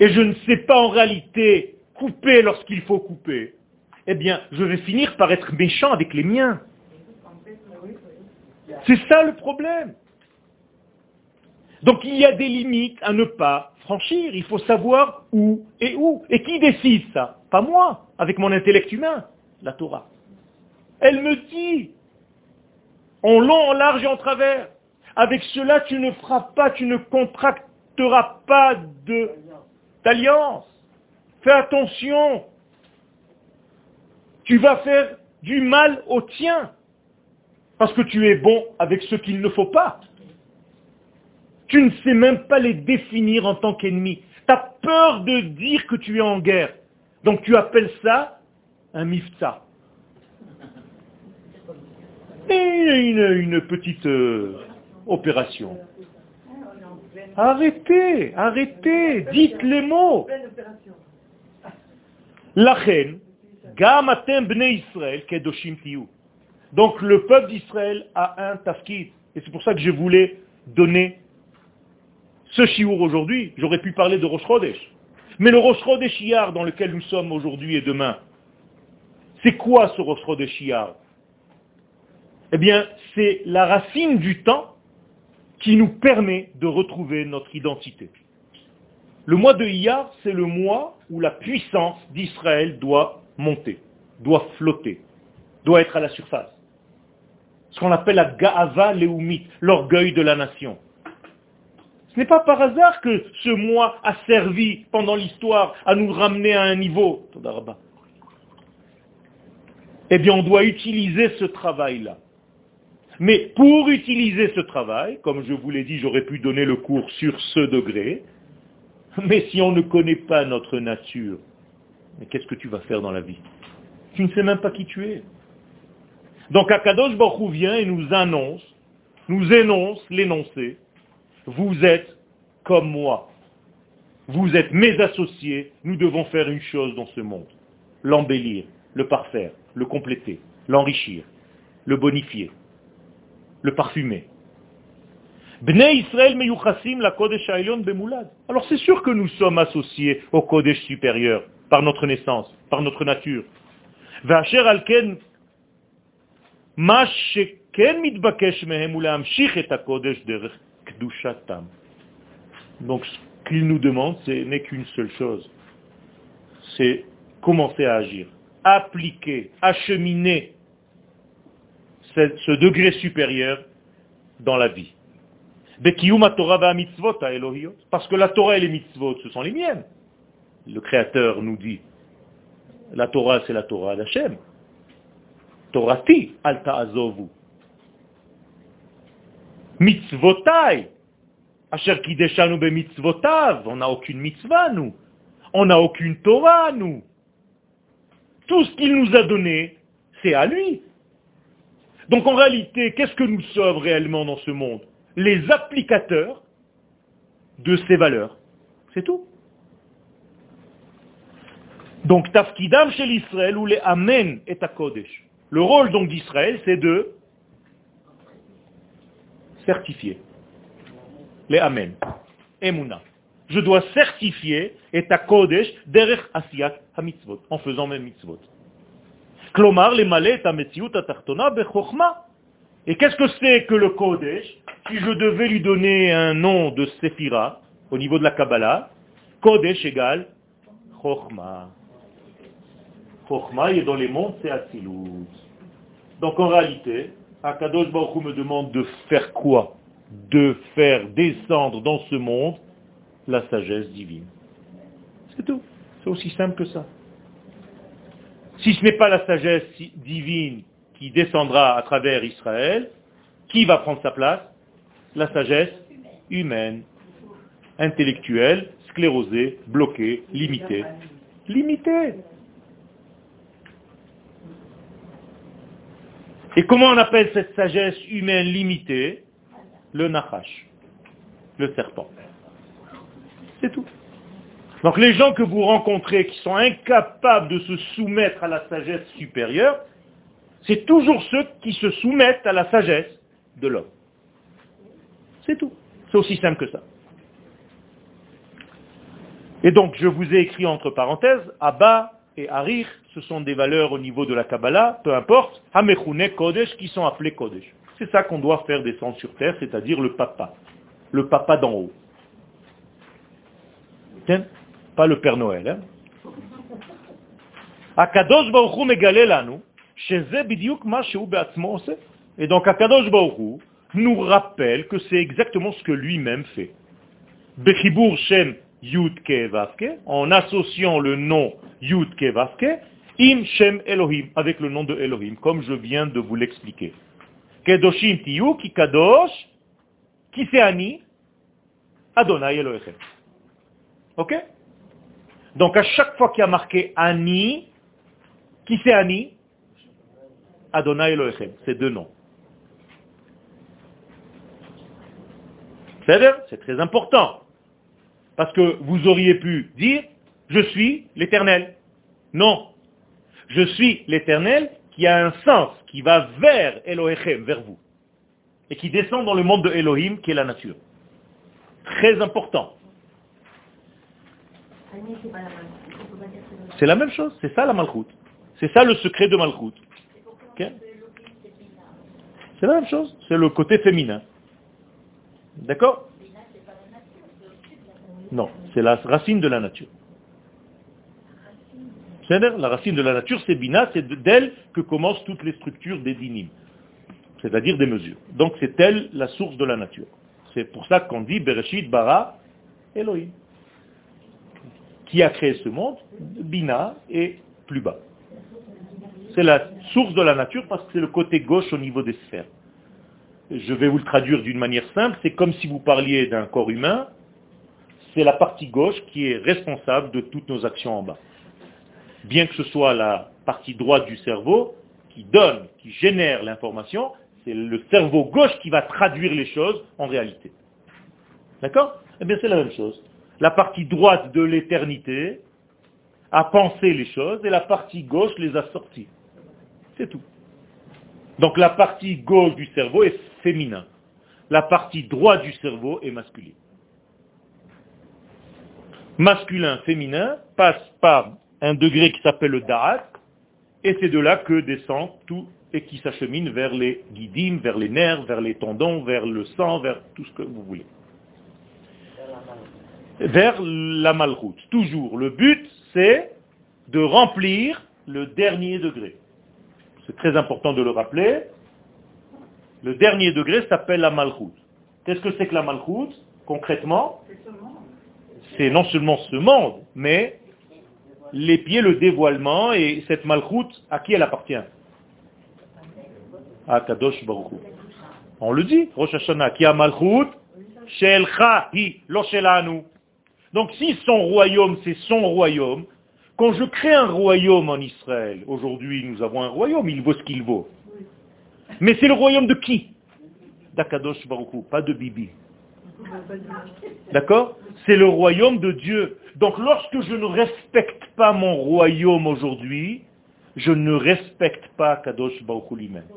et je ne sais pas en réalité couper lorsqu'il faut couper, eh bien, je vais finir par être méchant avec les miens. C'est ça le problème. Donc il y a des limites à ne pas franchir. Il faut savoir où et où. Et qui décide ça? Pas moi, avec mon intellect humain, la Torah. Elle me dit, en long, en large et en travers, avec cela tu ne feras pas, tu ne contracteras pas d'alliance. Fais attention, tu vas faire du mal au tien. Parce que tu es bon avec ce qu'il ne faut pas. Tu ne sais même pas les définir en tant qu'ennemis. Tu as peur de dire que tu es en guerre. Donc tu appelles ça un mifta. Et une, une petite euh, opération. Arrêtez, arrêtez, dites les mots. La reine, bnei Israël. Donc le peuple d'Israël a un tafkid. Et c'est pour ça que je voulais donner ce chiour aujourd'hui. J'aurais pu parler de Rosh Chodesh. Mais le Rosh Chodesh Iyar dans lequel nous sommes aujourd'hui et demain, c'est quoi ce Rosh Iyar? Eh bien, c'est la racine du temps qui nous permet de retrouver notre identité. Le mois de Iyar, c'est le mois où la puissance d'Israël doit monter, doit flotter, doit être à la surface. Ce qu'on appelle la Gaava Leumit, l'orgueil de la nation. Ce n'est pas par hasard que ce mois a servi pendant l'histoire à nous ramener à un niveau. Eh bien, on doit utiliser ce travail-là. Mais pour utiliser ce travail, comme je vous l'ai dit, j'aurais pu donner le cours sur ce degré, mais si on ne connaît pas notre nature, mais qu'est-ce que tu vas faire dans la vie? Tu ne sais même pas qui tu es. Donc Akadosh Baruch vient et nous annonce, nous énonce l'énoncé, vous êtes comme moi. Vous êtes mes associés, nous devons faire une chose dans ce monde. L'embellir, le parfaire, le compléter, l'enrichir, le bonifier, le parfumer. Israël la. Alors c'est sûr que nous sommes associés au Kodesh supérieur par notre naissance, par notre nature. Donc ce qu'il nous demande, ce n'est qu'une seule chose. C'est commencer à agir, appliquer, acheminer ce degré supérieur dans la vie. Parce que la Torah et les mitzvot, ce sont les miennes. Le Créateur nous dit, la Torah, c'est la Torah d'Hachem. Torati, alta azovu. Mitzvotai, asher kideshanu be mitzvotav. On n'a aucune mitzvah, nous. On n'a aucune Torah, nous. Tout ce qu'il nous a donné, c'est à lui. Donc en réalité, qu'est-ce que nous sommes réellement dans ce monde? Les applicateurs de ces valeurs. C'est tout. Donc tafkidam chez l'Israël ou les amen et à Kodesh. Le rôle donc d'Israël, c'est de certifier les amen. Emuna. Je dois certifier et à Kodesh derech asiyat ha-mitzvot, en faisant mes mitzvot. Klomar, les malais, tartona bechokma. Et qu'est-ce que c'est que le Kodesh Si je devais lui donner un nom de Sephira, au niveau de la Kabbalah, Kodesh égale Chochma. Est dans les mondes, c'est. Donc en réalité, Akadosh Baruch me demande de faire quoi? De faire descendre dans ce monde la sagesse divine. C'est tout. C'est aussi simple que ça. Si ce n'est pas la sagesse divine qui descendra à travers Israël, qui va prendre sa place? La sagesse humaine, intellectuelle, sclérosée, bloquée, limitée. Limitée. Et comment on appelle cette sagesse humaine limitée? Le nachash, le serpent. C'est tout. Donc les gens que vous rencontrez qui sont incapables de se soumettre à la sagesse supérieure, c'est toujours ceux qui se soumettent à la sagesse de l'homme. C'est tout. C'est aussi simple que ça. Et donc, je vous ai écrit entre parenthèses, Abba et Arir, ce sont des valeurs au niveau de la Kabbalah, peu importe, Hamechune Kodesh, qui sont appelés Kodesh. C'est ça qu'on doit faire descendre sur terre, c'est-à-dire le papa. Le papa d'en haut. Tiens pas le Père Noël. Hein. Akadosh Baruch Hu Et donc Akadosh Baruch nous rappelle que c'est exactement ce que lui-même fait. Bechibur Shem Yud en associant le nom Yud Im Shem Elohim, avec le nom de Elohim, comme je viens de vous l'expliquer. Kedoshim Tiyu, qui Kadosh, qui c'est Ani Adonai Elohechem. Ok? Donc à chaque fois qu'il y a marqué Ani, qui c'est Adonai Elohechem, c'est deux noms. C'est très important. Parce que vous auriez pu dire, je suis l'éternel. Non. Je suis l'éternel qui a un sens, qui va vers Elohim, vers vous. Et qui descend dans le monde de Elohim, qui est la nature. Très important. C'est la même chose, c'est ça la malchoute. C'est ça le secret de malchoute. C'est la même chose, c'est le côté féminin. D'accord? Non, c'est la racine de la nature. La racine de la nature, c'est Bina, c'est d'elle que commencent toutes les structures des dynimes, c'est-à-dire des mesures. Donc c'est elle la source de la nature. C'est pour ça qu'on dit Bereshit bara Elohim. Qui a créé ce monde Bina et plus bas. C'est la source de la nature parce que c'est le côté gauche au niveau des sphères. Je vais vous le traduire d'une manière simple, c'est comme si vous parliez d'un corps humain, c'est la partie gauche qui est responsable de toutes nos actions en bas. Bien que ce soit la partie droite du cerveau qui donne, qui génère l'information, c'est le cerveau gauche qui va traduire les choses en réalité. D'accord? Eh bien c'est la même chose. La partie droite de l'éternité a pensé les choses et la partie gauche les a sorties. C'est tout. Donc la partie gauche du cerveau est féminin. La partie droite du cerveau est masculine. Masculin, féminin passe par un degré qui s'appelle le Da'at, et c'est de là que descend tout et qui s'achemine vers les guidimes, vers les nerfs, vers les tendons, vers le sang, vers tout ce que vous voulez. Vers la malroute. Toujours. Le but, c'est de remplir le dernier degré. C'est très important de le rappeler. Le dernier degré s'appelle la malroute. Qu'est-ce que c'est que la malroute Concrètement, c'est non seulement ce monde, mais les pieds, le dévoilement, et cette malroute, à qui elle appartient À Kadosh Baruch On le dit, Rosh Hashanah, qui a malroute, Shelcha hi, lo Donc si son royaume, c'est son royaume, quand je crée un royaume en Israël, aujourd'hui nous avons un royaume, il vaut ce qu'il vaut. Mais c'est le royaume de qui? D'Akadosh Baruch pas de Bibi. D'accord? C'est le royaume de Dieu. Donc lorsque je ne respecte pas mon royaume aujourd'hui, je ne respecte pas Kadosh Baruch lui-même.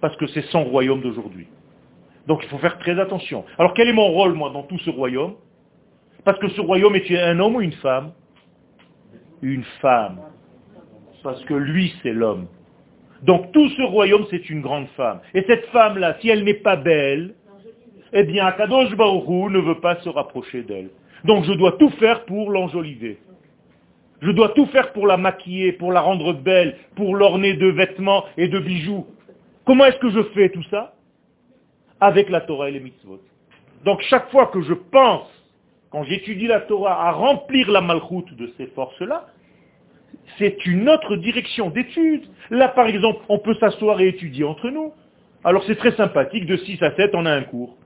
Parce que c'est son royaume d'aujourd'hui. Donc il faut faire très attention. Alors quel est mon rôle, moi, dans tout ce royaume? Parce que ce royaume est un homme ou une femme? Une femme. Parce que lui, c'est l'homme. Donc tout ce royaume, c'est une grande femme. Et cette femme-là, si elle n'est pas belle, eh bien, Akadosh Baruch ne veut pas se rapprocher d'elle. Donc je dois tout faire pour l'enjoliver. Je dois tout faire pour la maquiller, pour la rendre belle, pour l'orner de vêtements et de bijoux. Comment est-ce que je fais tout ça? Avec la Torah et les mitzvot. Donc chaque fois que je pense, quand j'étudie la Torah, à remplir la malchoute de ces forces-là, c'est une autre direction d'étude. Là, par exemple, on peut s'asseoir et étudier entre nous. Alors c'est très sympathique, de 6 à 7, on a un cours.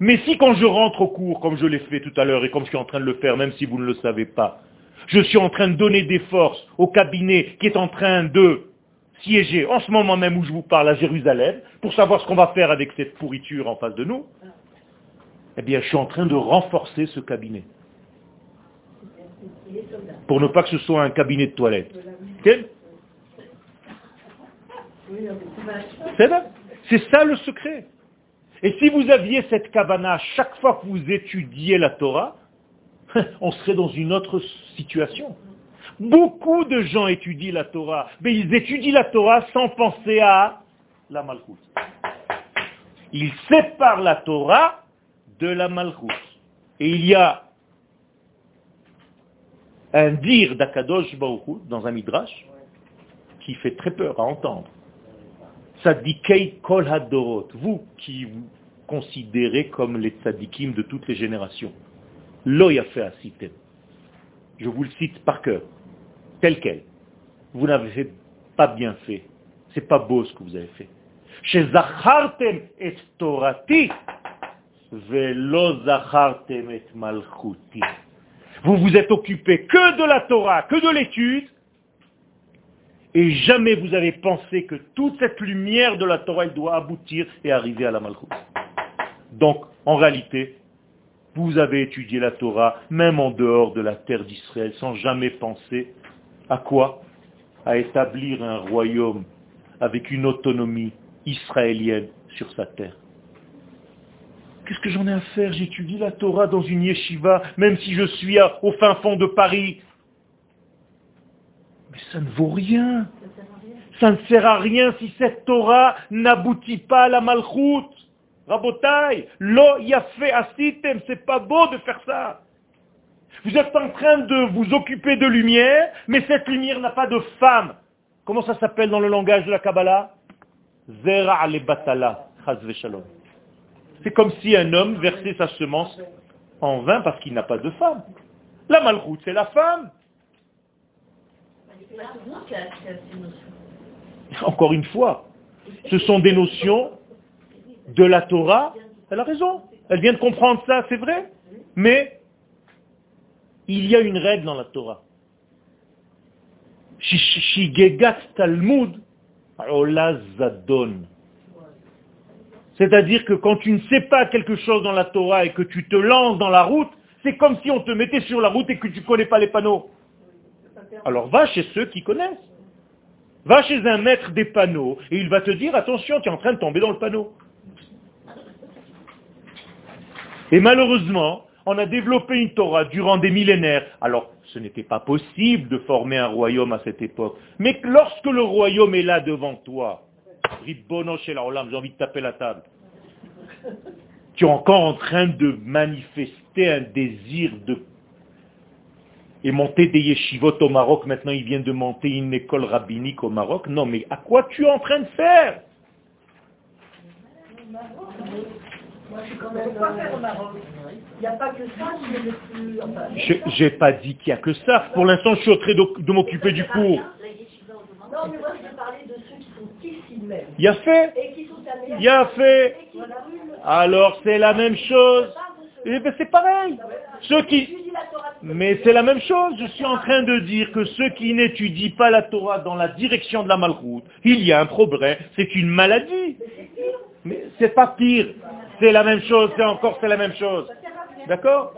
Mais si quand je rentre au cours, comme je l'ai fait tout à l'heure et comme je suis en train de le faire, même si vous ne le savez pas, je suis en train de donner des forces au cabinet qui est en train de siéger en ce moment même où je vous parle à Jérusalem, pour savoir ce qu'on va faire avec cette pourriture en face de nous, eh bien je suis en train de renforcer ce cabinet. Pour ne pas que ce soit un cabinet de toilette. C'est ça le secret. Et si vous aviez cette kavana chaque fois que vous étudiez la Torah, on serait dans une autre situation. Beaucoup de gens étudient la Torah, mais ils étudient la Torah sans penser à la Malchut. Ils séparent la Torah de la Malchut. Et il y a un dire d'Akadosh Baruch dans un midrash qui fait très peur à entendre. Tzadikei kol hadorot, vous qui vous considérez comme les tzadikim de toutes les générations. Lo fait citer. Je vous le cite par cœur, tel quel. Vous n'avez pas bien fait. C'est pas beau ce que vous avez fait. Chez Zachartem et Torati, Velo zachartem et malchuti. Vous vous êtes occupé que de la Torah, que de l'étude, et jamais vous avez pensé que toute cette lumière de la Torah, elle doit aboutir et arriver à la Malchut. Donc, en réalité, vous avez étudié la Torah, même en dehors de la terre d'Israël, sans jamais penser à quoi? À établir un royaume avec une autonomie israélienne sur sa terre. Qu'est-ce que j'en ai à faire? J'étudie la Torah dans une yeshiva, même si je suis au fin fond de Paris. Mais ça ne vaut rien. Ça ne sert à rien si cette Torah n'aboutit pas à la malchoute. Rabotai, lo fait asitem, c'est pas beau de faire ça. Vous êtes en train de vous occuper de lumière, mais cette lumière n'a pas de femme. Comment ça s'appelle dans le langage de la Kabbalah? Zera le batala. C'est comme si un homme versait sa semence en vain parce qu'il n'a pas de femme. La malchoute, c'est la femme. Encore une fois, ce sont des notions de la Torah. Elle a raison. Elle vient de comprendre ça, c'est vrai. Mais il y a une règle dans la Torah. Shigegat Talmud Olazadon. C'est-à-dire que quand tu ne sais pas quelque chose dans la Torah et que tu te lances dans la route, c'est comme si on te mettait sur la route et que tu ne connais pas les panneaux. Alors va chez ceux qui connaissent. Va chez un maître des panneaux et il va te dire, attention, tu es en train de tomber dans le panneau. Et malheureusement, on a développé une Torah durant des millénaires. Alors, ce n'était pas possible de former un royaume à cette époque. Mais lorsque le royaume est là devant toi, Ribbono chez la j'ai envie de taper la table. Tu es encore en train de manifester un désir de et monter des yeshivot au Maroc, maintenant il vient de monter une école rabbinique au Maroc. Non, mais à quoi tu es en train de faire? A Je n'ai pas dit qu'il n'y a que ça. Pour l'instant, je suis en train de, m'occuper du cours. Non, mais moi, je de ceux qui sont ici même. Il y a fait. Il y a fait. Alors, c'est la même chose. Eh ben, c'est pareil. Ceux qui... Mais c'est la même chose. Je suis en train de dire que ceux qui n'étudient pas la Torah dans la direction de la malroute, il y a un problème. C'est une maladie. Mais c'est pas pire. C'est la même chose. C'est encore c'est la même chose. D'accord?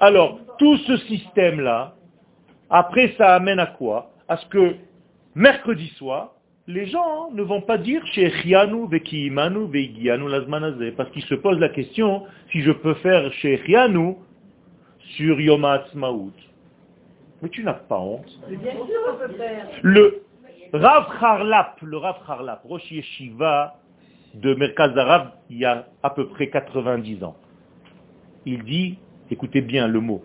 Alors, tout ce système-là, après ça amène à quoi? À ce que mercredi soir, les gens ne vont pas dire chez Chianu, Vekiimanu, Veigianu, Lazmanazé, parce qu'ils se posent la question si je peux faire chez Chianu sur Yom Ha'atzmaut. Mais tu n'as pas honte. Le Rav Harlap, le Rav Harlap, Rosh Yeshiva de Merkaz Arabe, il y a à peu près 90 ans. Il dit, écoutez bien le mot,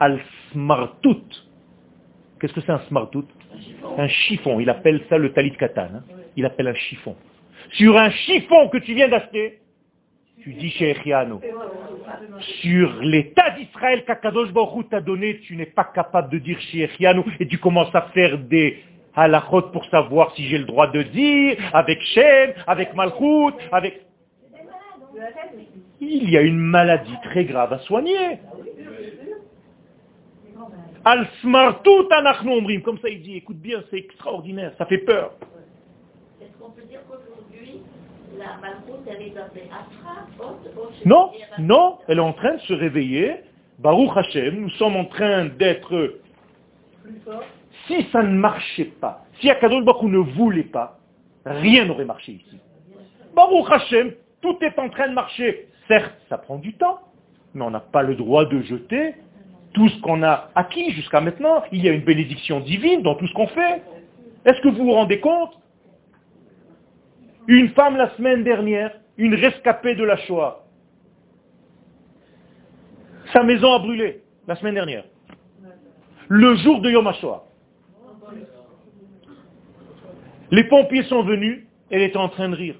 Al-Smartout. Qu'est-ce que c'est un Smartout un chiffon. Il appelle ça le talit katan. Hein. Il appelle un chiffon. Sur un chiffon que tu viens d'acheter, tu dis chez. Sur l'état d'Israël qu'Akadosh Baruch t'a donné, tu n'es pas capable de dire chez Echiano et tu commences à faire des halachot pour savoir si j'ai le droit de dire, avec Shem, avec Malchut, avec... Il y a une maladie très grave à soigner. Al smartout anachnu Comme ça il dit, écoute bien, c'est extraordinaire, ça fait peur. Est-ce qu'on peut dire qu'aujourd'hui, la malchoute, elle est appelée Non, non, elle est en train de se réveiller. Baruch Hashem, nous sommes en train d'être... Si ça ne marchait pas, si Akadosh Baruch ne voulait pas, rien n'aurait marché ici. Baruch Hashem, tout est en train de marcher. Certes, ça prend du temps, mais on n'a pas le droit de jeter tout ce qu'on a acquis jusqu'à maintenant. Il y a une bénédiction divine dans tout ce qu'on fait. Est-ce que vous vous rendez compte? Une femme la semaine dernière, une rescapée de la Shoah. Sa maison a brûlé la semaine dernière. Le jour de Yom HaShoah. Les pompiers sont venus, elle était en train de rire.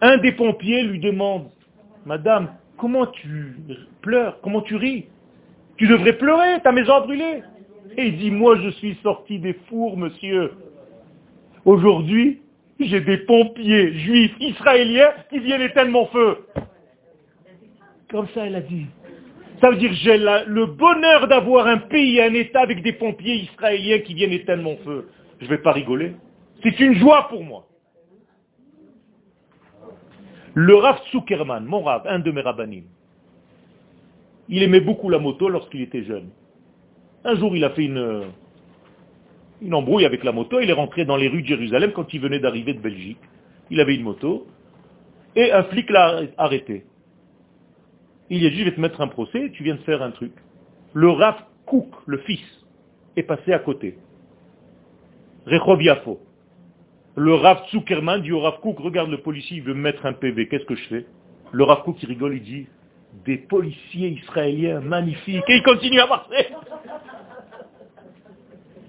Un des pompiers lui demande, Madame, comment tu pleures, comment tu ris? Tu devrais pleurer, ta maison a brûlé. Et il dit, moi je suis sorti des fours, monsieur. Aujourd'hui, J'ai des pompiers juifs israéliens qui viennent éteindre mon feu. Comme ça, elle a dit. Ça veut dire j'ai le bonheur d'avoir un pays, un État avec des pompiers israéliens qui viennent éteindre mon feu. Je ne vais pas rigoler. C'est une joie pour moi. Le Rav Zuckerman, mon Rav, un de mes rabbinim, il aimait beaucoup la moto lorsqu'il était jeune. Un jour, il a fait une, une embrouille avec la moto. Il est rentré dans les rues de Jérusalem quand il venait d'arriver de Belgique. Il avait une moto. Et un flic l'a arrêté. Il a dit, je vais te mettre un procès, tu viens de faire un truc. Le Rav Kouk, le fils, est passé à côté. Rechov Le Rav Zuckerman dit au Rav Kouk, regarde le policier, il veut me mettre un PV, qu'est-ce que je fais? Le Rav Kouk, il rigole, il dit, des policiers israéliens magnifiques, et il continue à marcher.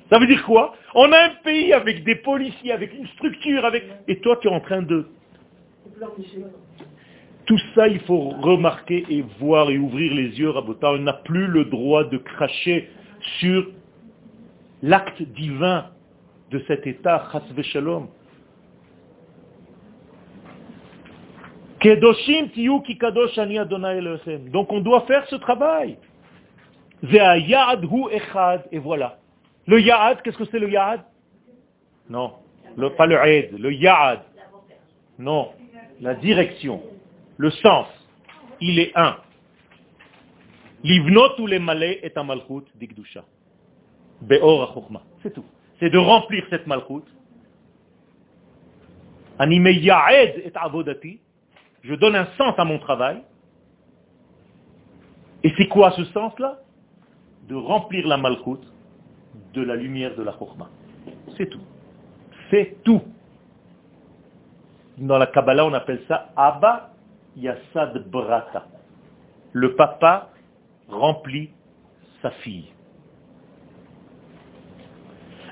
Ça veut dire quoi? On a un pays avec des policiers, avec une structure, avec... Et toi, tu es en train de... Tout ça, il faut remarquer et voir et ouvrir les yeux, Rabota. On n'a plus le droit de cracher sur l'acte divin de cet état, Chas Shalom. Donc on doit faire ce travail. Et voilà. Le ya'ad, qu'est-ce que c'est le ya'ad Non, pas le aid, le ya'ad. Non, la direction, le sens. Il est un. Livnot ou les malais est un malchut d'Igdusha. Be'or C'est tout. C'est de remplir cette malchut. Anime ya'ed et avodati je donne un sens à mon travail. Et c'est quoi ce sens-là? De remplir la malchoute de la lumière de la chokma. C'est tout. C'est tout. Dans la Kabbalah, on appelle ça Abba Yassad Brata. Le papa remplit sa fille.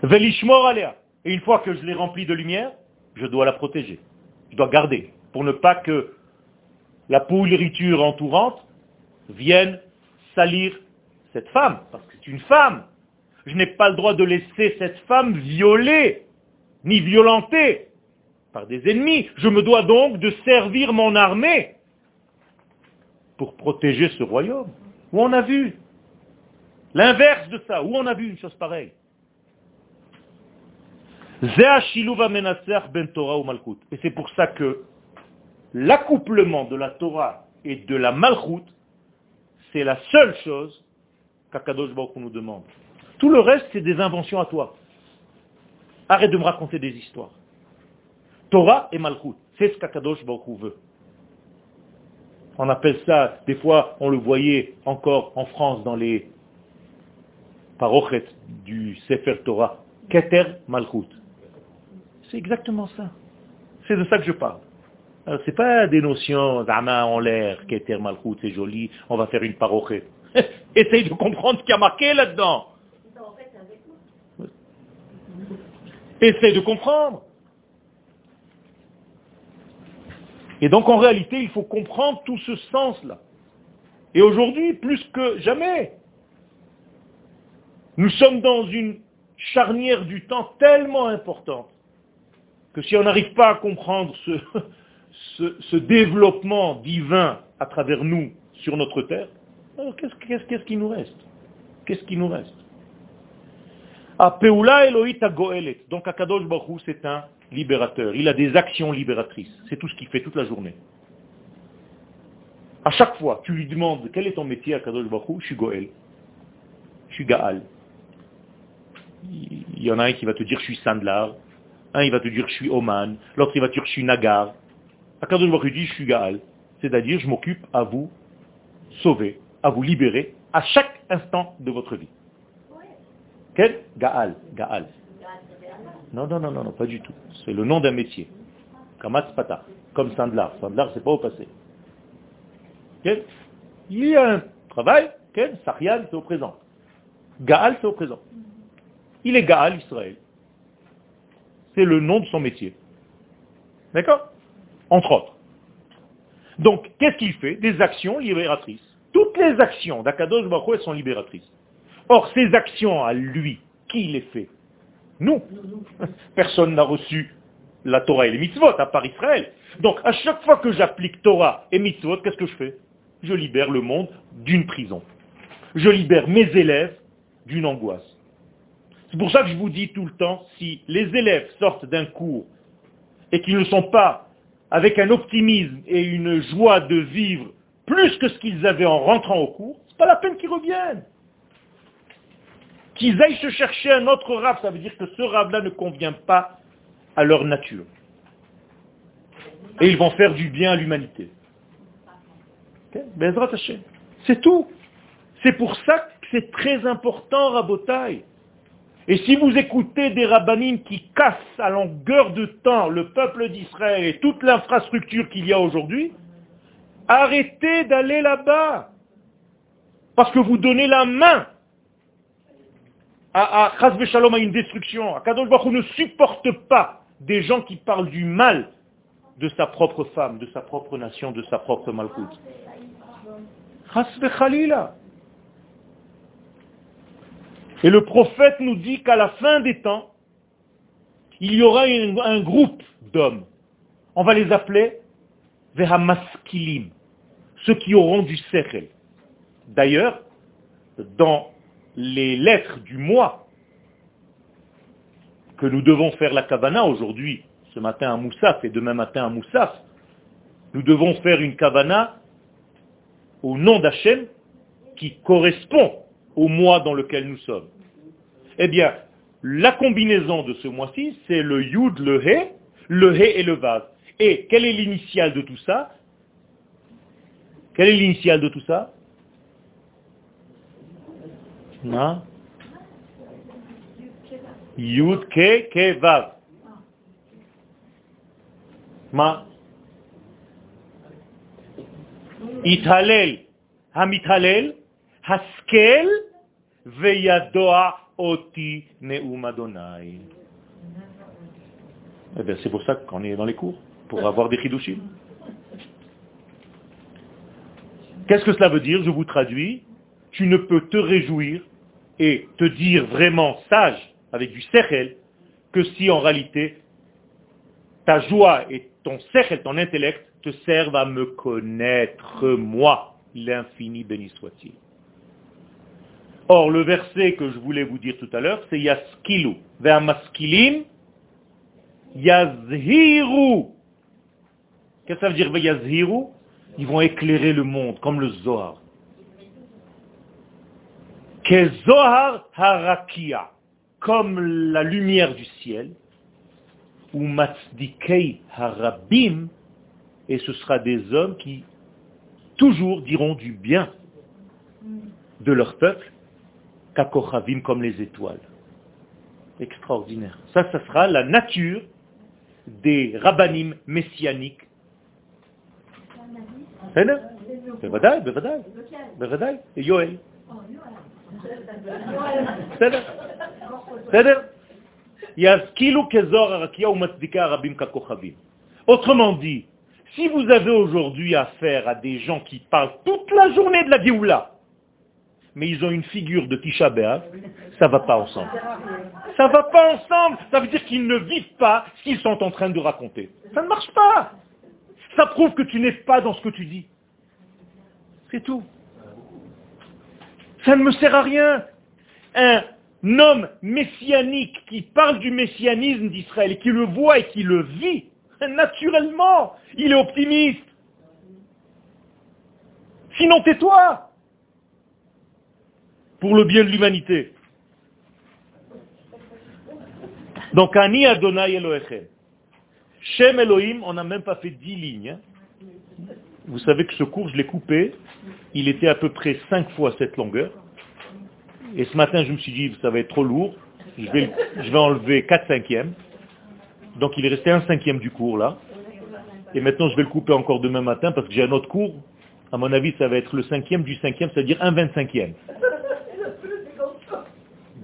Velishmor alea. Et une fois que je l'ai remplie de lumière, je dois la protéger. Je dois garder pour ne pas que la pourriture entourante vienne salir cette femme, parce que c'est une femme. Je n'ai pas le droit de laisser cette femme violer, ni violenter par des ennemis. Je me dois donc de servir mon armée pour protéger ce royaume. Où on a vu l'inverse de ça, où on a vu une chose pareille. Ben Et c'est pour ça que l'accouplement de la Torah et de la Malchut, c'est la seule chose qu'Akadosh Baruch nous demande. Tout le reste, c'est des inventions à toi. Arrête de me raconter des histoires. Torah et Malchut, c'est ce qu'Akadosh Baruch veut. On appelle ça, des fois, on le voyait encore en France dans les parochet du Sefer Torah, Keter Malchut. C'est exactement ça. C'est de ça que je parle. Ce c'est pas des notions d'ama en l'air, qu'était malchoute, c'est joli, on va faire une parochée. Essaye de comprendre ce qui a marqué là-dedans. Essaye de comprendre. Et donc en réalité, il faut comprendre tout ce sens-là. Et aujourd'hui, plus que jamais, nous sommes dans une charnière du temps tellement importante que si on n'arrive pas à comprendre ce, ce, développement divin à travers nous sur notre terre, qu'est-ce qui nous reste? Qu'est-ce qui nous reste? Donc Akadosh Baruch c'est un libérateur. Il a des actions libératrices. C'est tout ce qu'il fait toute la journée. À chaque fois, tu lui demandes quel est ton métier à Kadosh Baruch je suis Goël. Je suis Gaal. Il y en a un qui va te dire je suis Sandlar. Un il va te dire je suis Oman. L'autre il va te dire je suis Nagar. Akadosh Baruch dit, je suis Gaal. C'est-à-dire, je m'occupe à vous sauver, à vous libérer à chaque instant de votre vie. Quel? Gaal. Gaal. Non, non, non, non, pas du tout. C'est le nom d'un métier. Kamatz Pata. Comme Sandlar. Sandlar, c'est pas au passé. Il y a un travail. Quel? Sarian, c'est au présent. Gaal, c'est au présent. Il est Gaal Israël. C'est le nom de son métier. D'accord? Entre autres. Donc, qu'est-ce qu'il fait? Des actions libératrices. Toutes les actions d'Akadosh Baruch sont libératrices. Or, ces actions à lui, qui les fait? Nous. Personne n'a reçu la Torah et les mitzvot, à part Israël. Donc, à chaque fois que j'applique Torah et mitzvot, qu'est-ce que je fais? Je libère le monde d'une prison. Je libère mes élèves d'une angoisse. C'est pour ça que je vous dis tout le temps, si les élèves sortent d'un cours et qu'ils ne sont pas avec un optimisme et une joie de vivre plus que ce qu'ils avaient en rentrant au cours, c'est pas la peine qu'ils reviennent. Qu'ils aillent se chercher un autre rave, ça veut dire que ce rave-là ne convient pas à leur nature. Et ils vont faire du bien à l'humanité. C'est tout. C'est pour ça que c'est très important, Rabotai. Et si vous écoutez des rabbinim qui cassent à longueur de temps le peuple d'Israël et toute l'infrastructure qu'il y a aujourd'hui, arrêtez d'aller là-bas. Parce que vous donnez la main à, à, à une destruction. Akadosh Baruch ne supporte pas des gens qui parlent du mal de sa propre femme, de sa propre nation, de sa propre malchoute. Et le prophète nous dit qu'à la fin des temps, il y aura un, groupe d'hommes. On va les appeler Vehamaskilim, ceux qui auront du sechel. D'ailleurs, dans les lettres du mois que nous devons faire la kavana aujourd'hui, ce matin à Moussaf et demain matin à Moussaf, nous devons faire une kavana au nom d'Hachem qui correspond au mois dans lequel nous sommes. Eh bien, la combinaison de ce mois-ci, c'est le Yud, le He, le He et le Vav. Et quelle est l'initiale de tout ça? Quelle est l'initiale de tout ça? Non Yud, Ke, Ke, Vav. Ma Ithalel, Hamithalel, Haskel, Veyadoa Oti Neum Adonai. Eh bien, c'est pour ça qu'on est dans les cours, pour avoir des chidushim. Qu'est-ce que cela veut dire? Je vous traduis. Tu ne peux te réjouir et te dire vraiment sage, avec du sechel, que si en réalité ta joie et ton sechel, ton intellect, te servent à me connaître, moi, l'infini béni soit-il. Or, le verset que je voulais vous dire tout à l'heure, c'est Yaskilu. Ve'amaskilim, Yazhiru. Qu'est-ce que ça veut dire Yazhiru Ils vont éclairer le monde, comme le Zohar. Que Zohar harakia, comme la lumière du ciel, ou matzdikei harabim, et ce sera des hommes qui toujours diront du bien de leur peuple, kakochavim comme les étoiles. Extraordinaire. Ça, ça sera la nature des rabbinim messianiques. בוודאי, בוודאי, בוודאי, יואל. בסדר? בסדר? יזכילו כזוהר הרקיע ומצדיקי הרבים ככוכבים. Autrement dit, si vous avez aujourd'hui affaire à des gens qui parlent toute la journée de la Géoula, mais ils ont une figure de Tisha B'Av, ça va pas ensemble. Ça va pas ensemble. Ça veut dire qu'ils ne vivent pas ce qu'ils sont en train de raconter. Ça ne marche pas. Ça prouve que tu n'es pas dans ce que tu dis. C'est tout. Ça ne me sert à rien. Un homme messianique qui parle du messianisme d'Israël et qui le voit et qui le vit, naturellement, il est optimiste. Sinon, tais-toi pour le bien de l'humanité. Donc, Ani Adonai Elohechem. Shem Elohim, on n'a même pas fait dix lignes. Hein. Vous savez que ce cours, je l'ai coupé. Il était à peu près cinq fois cette longueur. Et ce matin, je me suis dit, ça va être trop lourd. Je vais, je vais enlever quatre cinquièmes. Donc il est resté un cinquième du cours là. Et maintenant, je vais le couper encore demain matin parce que j'ai un autre cours. À mon avis, ça va être le cinquième du cinquième, c'est-à-dire un vingt-cinquième.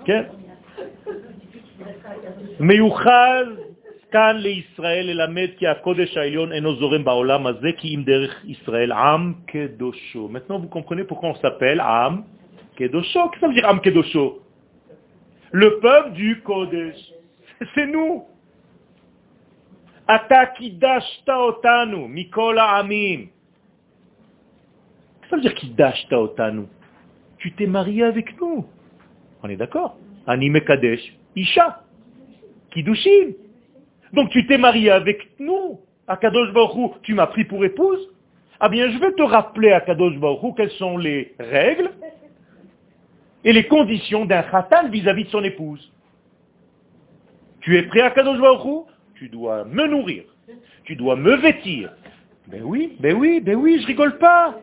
כן. מיוחד כאן לישראל ללמד כי הקודש העליון אינו זורם בעולם הזה, כי אם דרך ישראל עם קדושו. Maintenant, vous comprenez pourquoi on s'appelle עם קדושו. Qu'est-ce que ça veut dire עם קדושו Le peuple du Kodesh. C'est nous. Ata kidashta otanu, mikola amim. Ça veut dire kidashta otanu. Tu t'es marié avec nous. On est d'accord Anime kadesh, isha, kidushim. Donc tu t'es marié avec nous. Akadosh Baruch tu m'as pris pour épouse. Ah bien, je vais te rappeler, Akadosh Baruch quelles sont les règles et les conditions d'un khatan vis-à-vis de son épouse. Tu es prêt à Kadosh Baruch Tu dois me nourrir. Tu dois me vêtir. Ben oui, ben oui, ben oui, je rigole pas.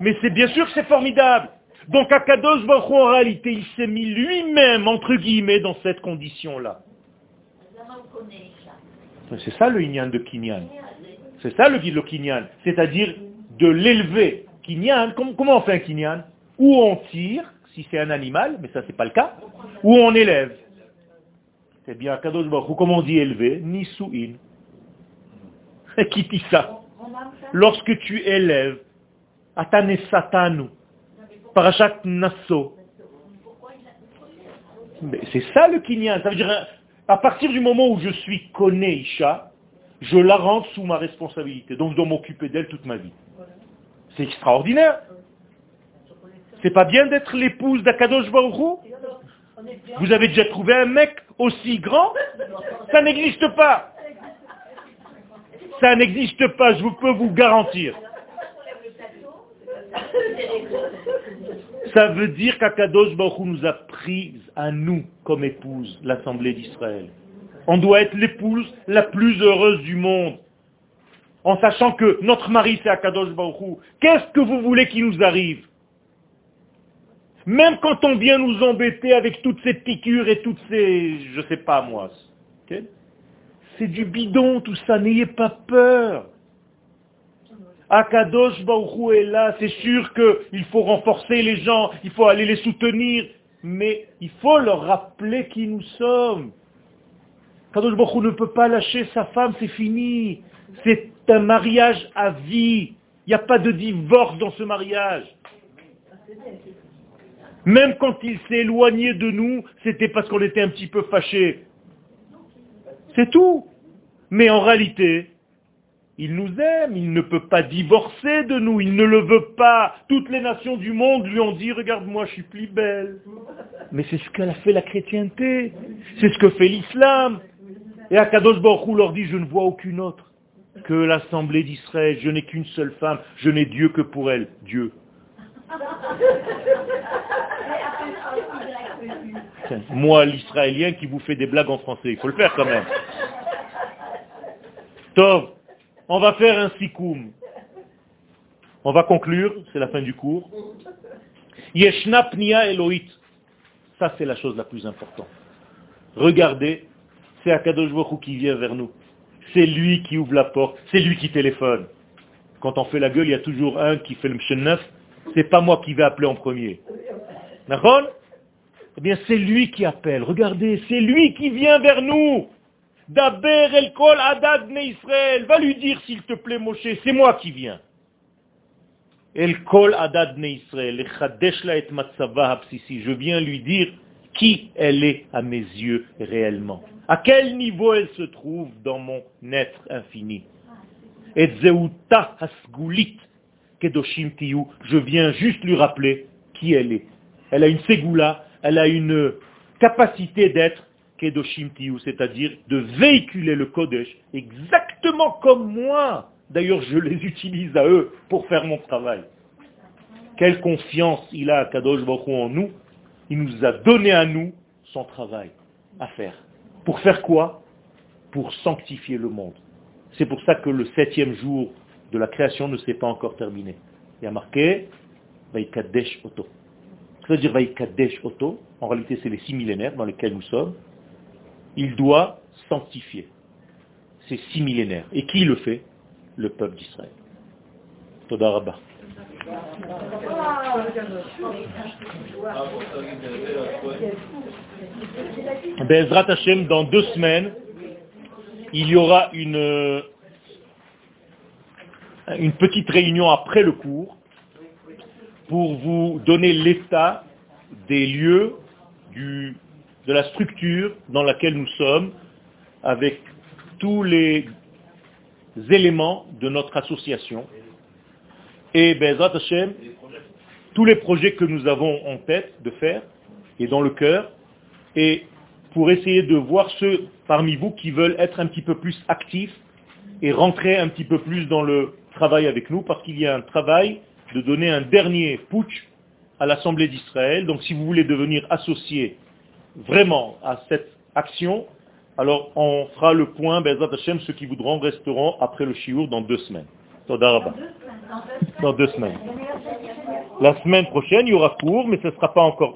Mais c'est bien sûr que c'est formidable. Donc Akadosh Baruch en réalité, il s'est mis lui-même, entre guillemets, dans cette condition-là. C'est ça le Inyan de Kinyan. C'est ça le le Kinyan. C'est-à-dire de l'élever. Kinyan, comment on fait un Kinyan? Où on tire, si c'est un animal, mais ça c'est pas le cas, ou on élève. C'est bien, Kadosh Baruch comment on dit élever Nisu'in. Qui dit ça? Lorsque tu élèves, Atane Satanu, Parashat Nasso, c'est ça le kinyan. Ça veut dire, à partir du moment où je suis conné Isha, je la rends sous ma responsabilité. Donc je dois m'occuper d'elle toute ma vie. C'est extraordinaire. C'est pas bien d'être l'épouse d'Akadosh Baruch Vous avez déjà trouvé un mec aussi grand? Ça n'existe pas. Ça n'existe pas, je peux vous garantir. Ça veut dire qu'Akadosh Baruch nous a pris à nous comme épouse, l'Assemblée d'Israël. On doit être l'épouse la plus heureuse du monde. En sachant que notre mari c'est Akadosh Baruch Qu'est-ce que vous voulez qu'il nous arrive? Même quand on vient nous embêter avec toutes ces piqûres et toutes ces, je sais pas moi, c'est du bidon tout ça, n'ayez pas peur. Akadosh Baruch est là, c'est sûr qu'il faut renforcer les gens, il faut aller les soutenir, mais il faut leur rappeler qui nous sommes. Akadosh Baruch ne peut pas lâcher sa femme, c'est fini. C'est un mariage à vie. Il n'y a pas de divorce dans ce mariage. Même quand il s'est éloigné de nous, c'était parce qu'on était un petit peu fâchés. C'est tout. Mais en réalité, il nous aime, il ne peut pas divorcer de nous, il ne le veut pas. Toutes les nations du monde lui ont dit, regarde-moi, je suis plus belle. Mais c'est ce qu'a fait la chrétienté, c'est ce que fait l'islam. Et Akadosh Baruch leur dit, je ne vois aucune autre que l'assemblée d'Israël, je n'ai qu'une seule femme, je n'ai Dieu que pour elle, Dieu. Moi, l'Israélien qui vous fait des blagues en français, il faut le faire quand même. Tov, on va faire un sikoum. On va conclure, c'est la fin du cours. Yeshna pnia Eloït. Ça, c'est la chose la plus importante. Regardez, c'est Akadosh qui vient vers nous. C'est lui qui ouvre la porte, c'est lui qui téléphone. Quand on fait la gueule, il y a toujours un qui fait le neuf. C'est pas moi qui vais appeler en premier. Eh bien, c'est lui qui appelle. Regardez, c'est lui qui vient vers nous. Daber el kol adad ne Israël. Va lui dire, s'il te plaît, Moshe, c'est moi qui viens. El kol adad ne Israël. et matzava Je viens lui dire qui elle est à mes yeux réellement. À quel niveau elle se trouve dans mon être infini. Et zeuta hasgulit kedoshim. Je viens juste lui rappeler qui elle est. Elle a une ségoula elle a une capacité d'être Kedoshim Tiyu, c'est-à-dire de véhiculer le Kodesh exactement comme moi. D'ailleurs, je les utilise à eux pour faire mon travail. Quelle confiance il a à Kadosh Baruch en nous. Il nous a donné à nous son travail à faire. Pour faire quoi? Pour sanctifier le monde. C'est pour ça que le septième jour de la création ne s'est pas encore terminé. Il y a marqué Vaikadesh Oto c'est-à-dire Vaïkadesh Oto, en réalité c'est les six millénaires dans lesquels nous sommes, il doit sanctifier ces six millénaires. Et qui le fait? Le peuple d'Israël. Toda Rabba. Bezrat Hashem, dans deux semaines, il y aura une, une petite réunion après le cours pour vous donner l'état des lieux du, de la structure dans laquelle nous sommes, avec tous les éléments de notre association. Et Bezrat Hashem, tous les projets que nous avons en tête de faire et dans le cœur, et pour essayer de voir ceux parmi vous qui veulent être un petit peu plus actifs et rentrer un petit peu plus dans le travail avec nous, parce qu'il y a un travail de donner un dernier putsch à l'Assemblée d'Israël. Donc si vous voulez devenir associé vraiment à cette action, alors on fera le point, Bezat Hashem, ceux qui voudront resteront après le shiur dans deux semaines. Dans deux semaines. La semaine prochaine, il y aura cours, mais ce ne sera pas encore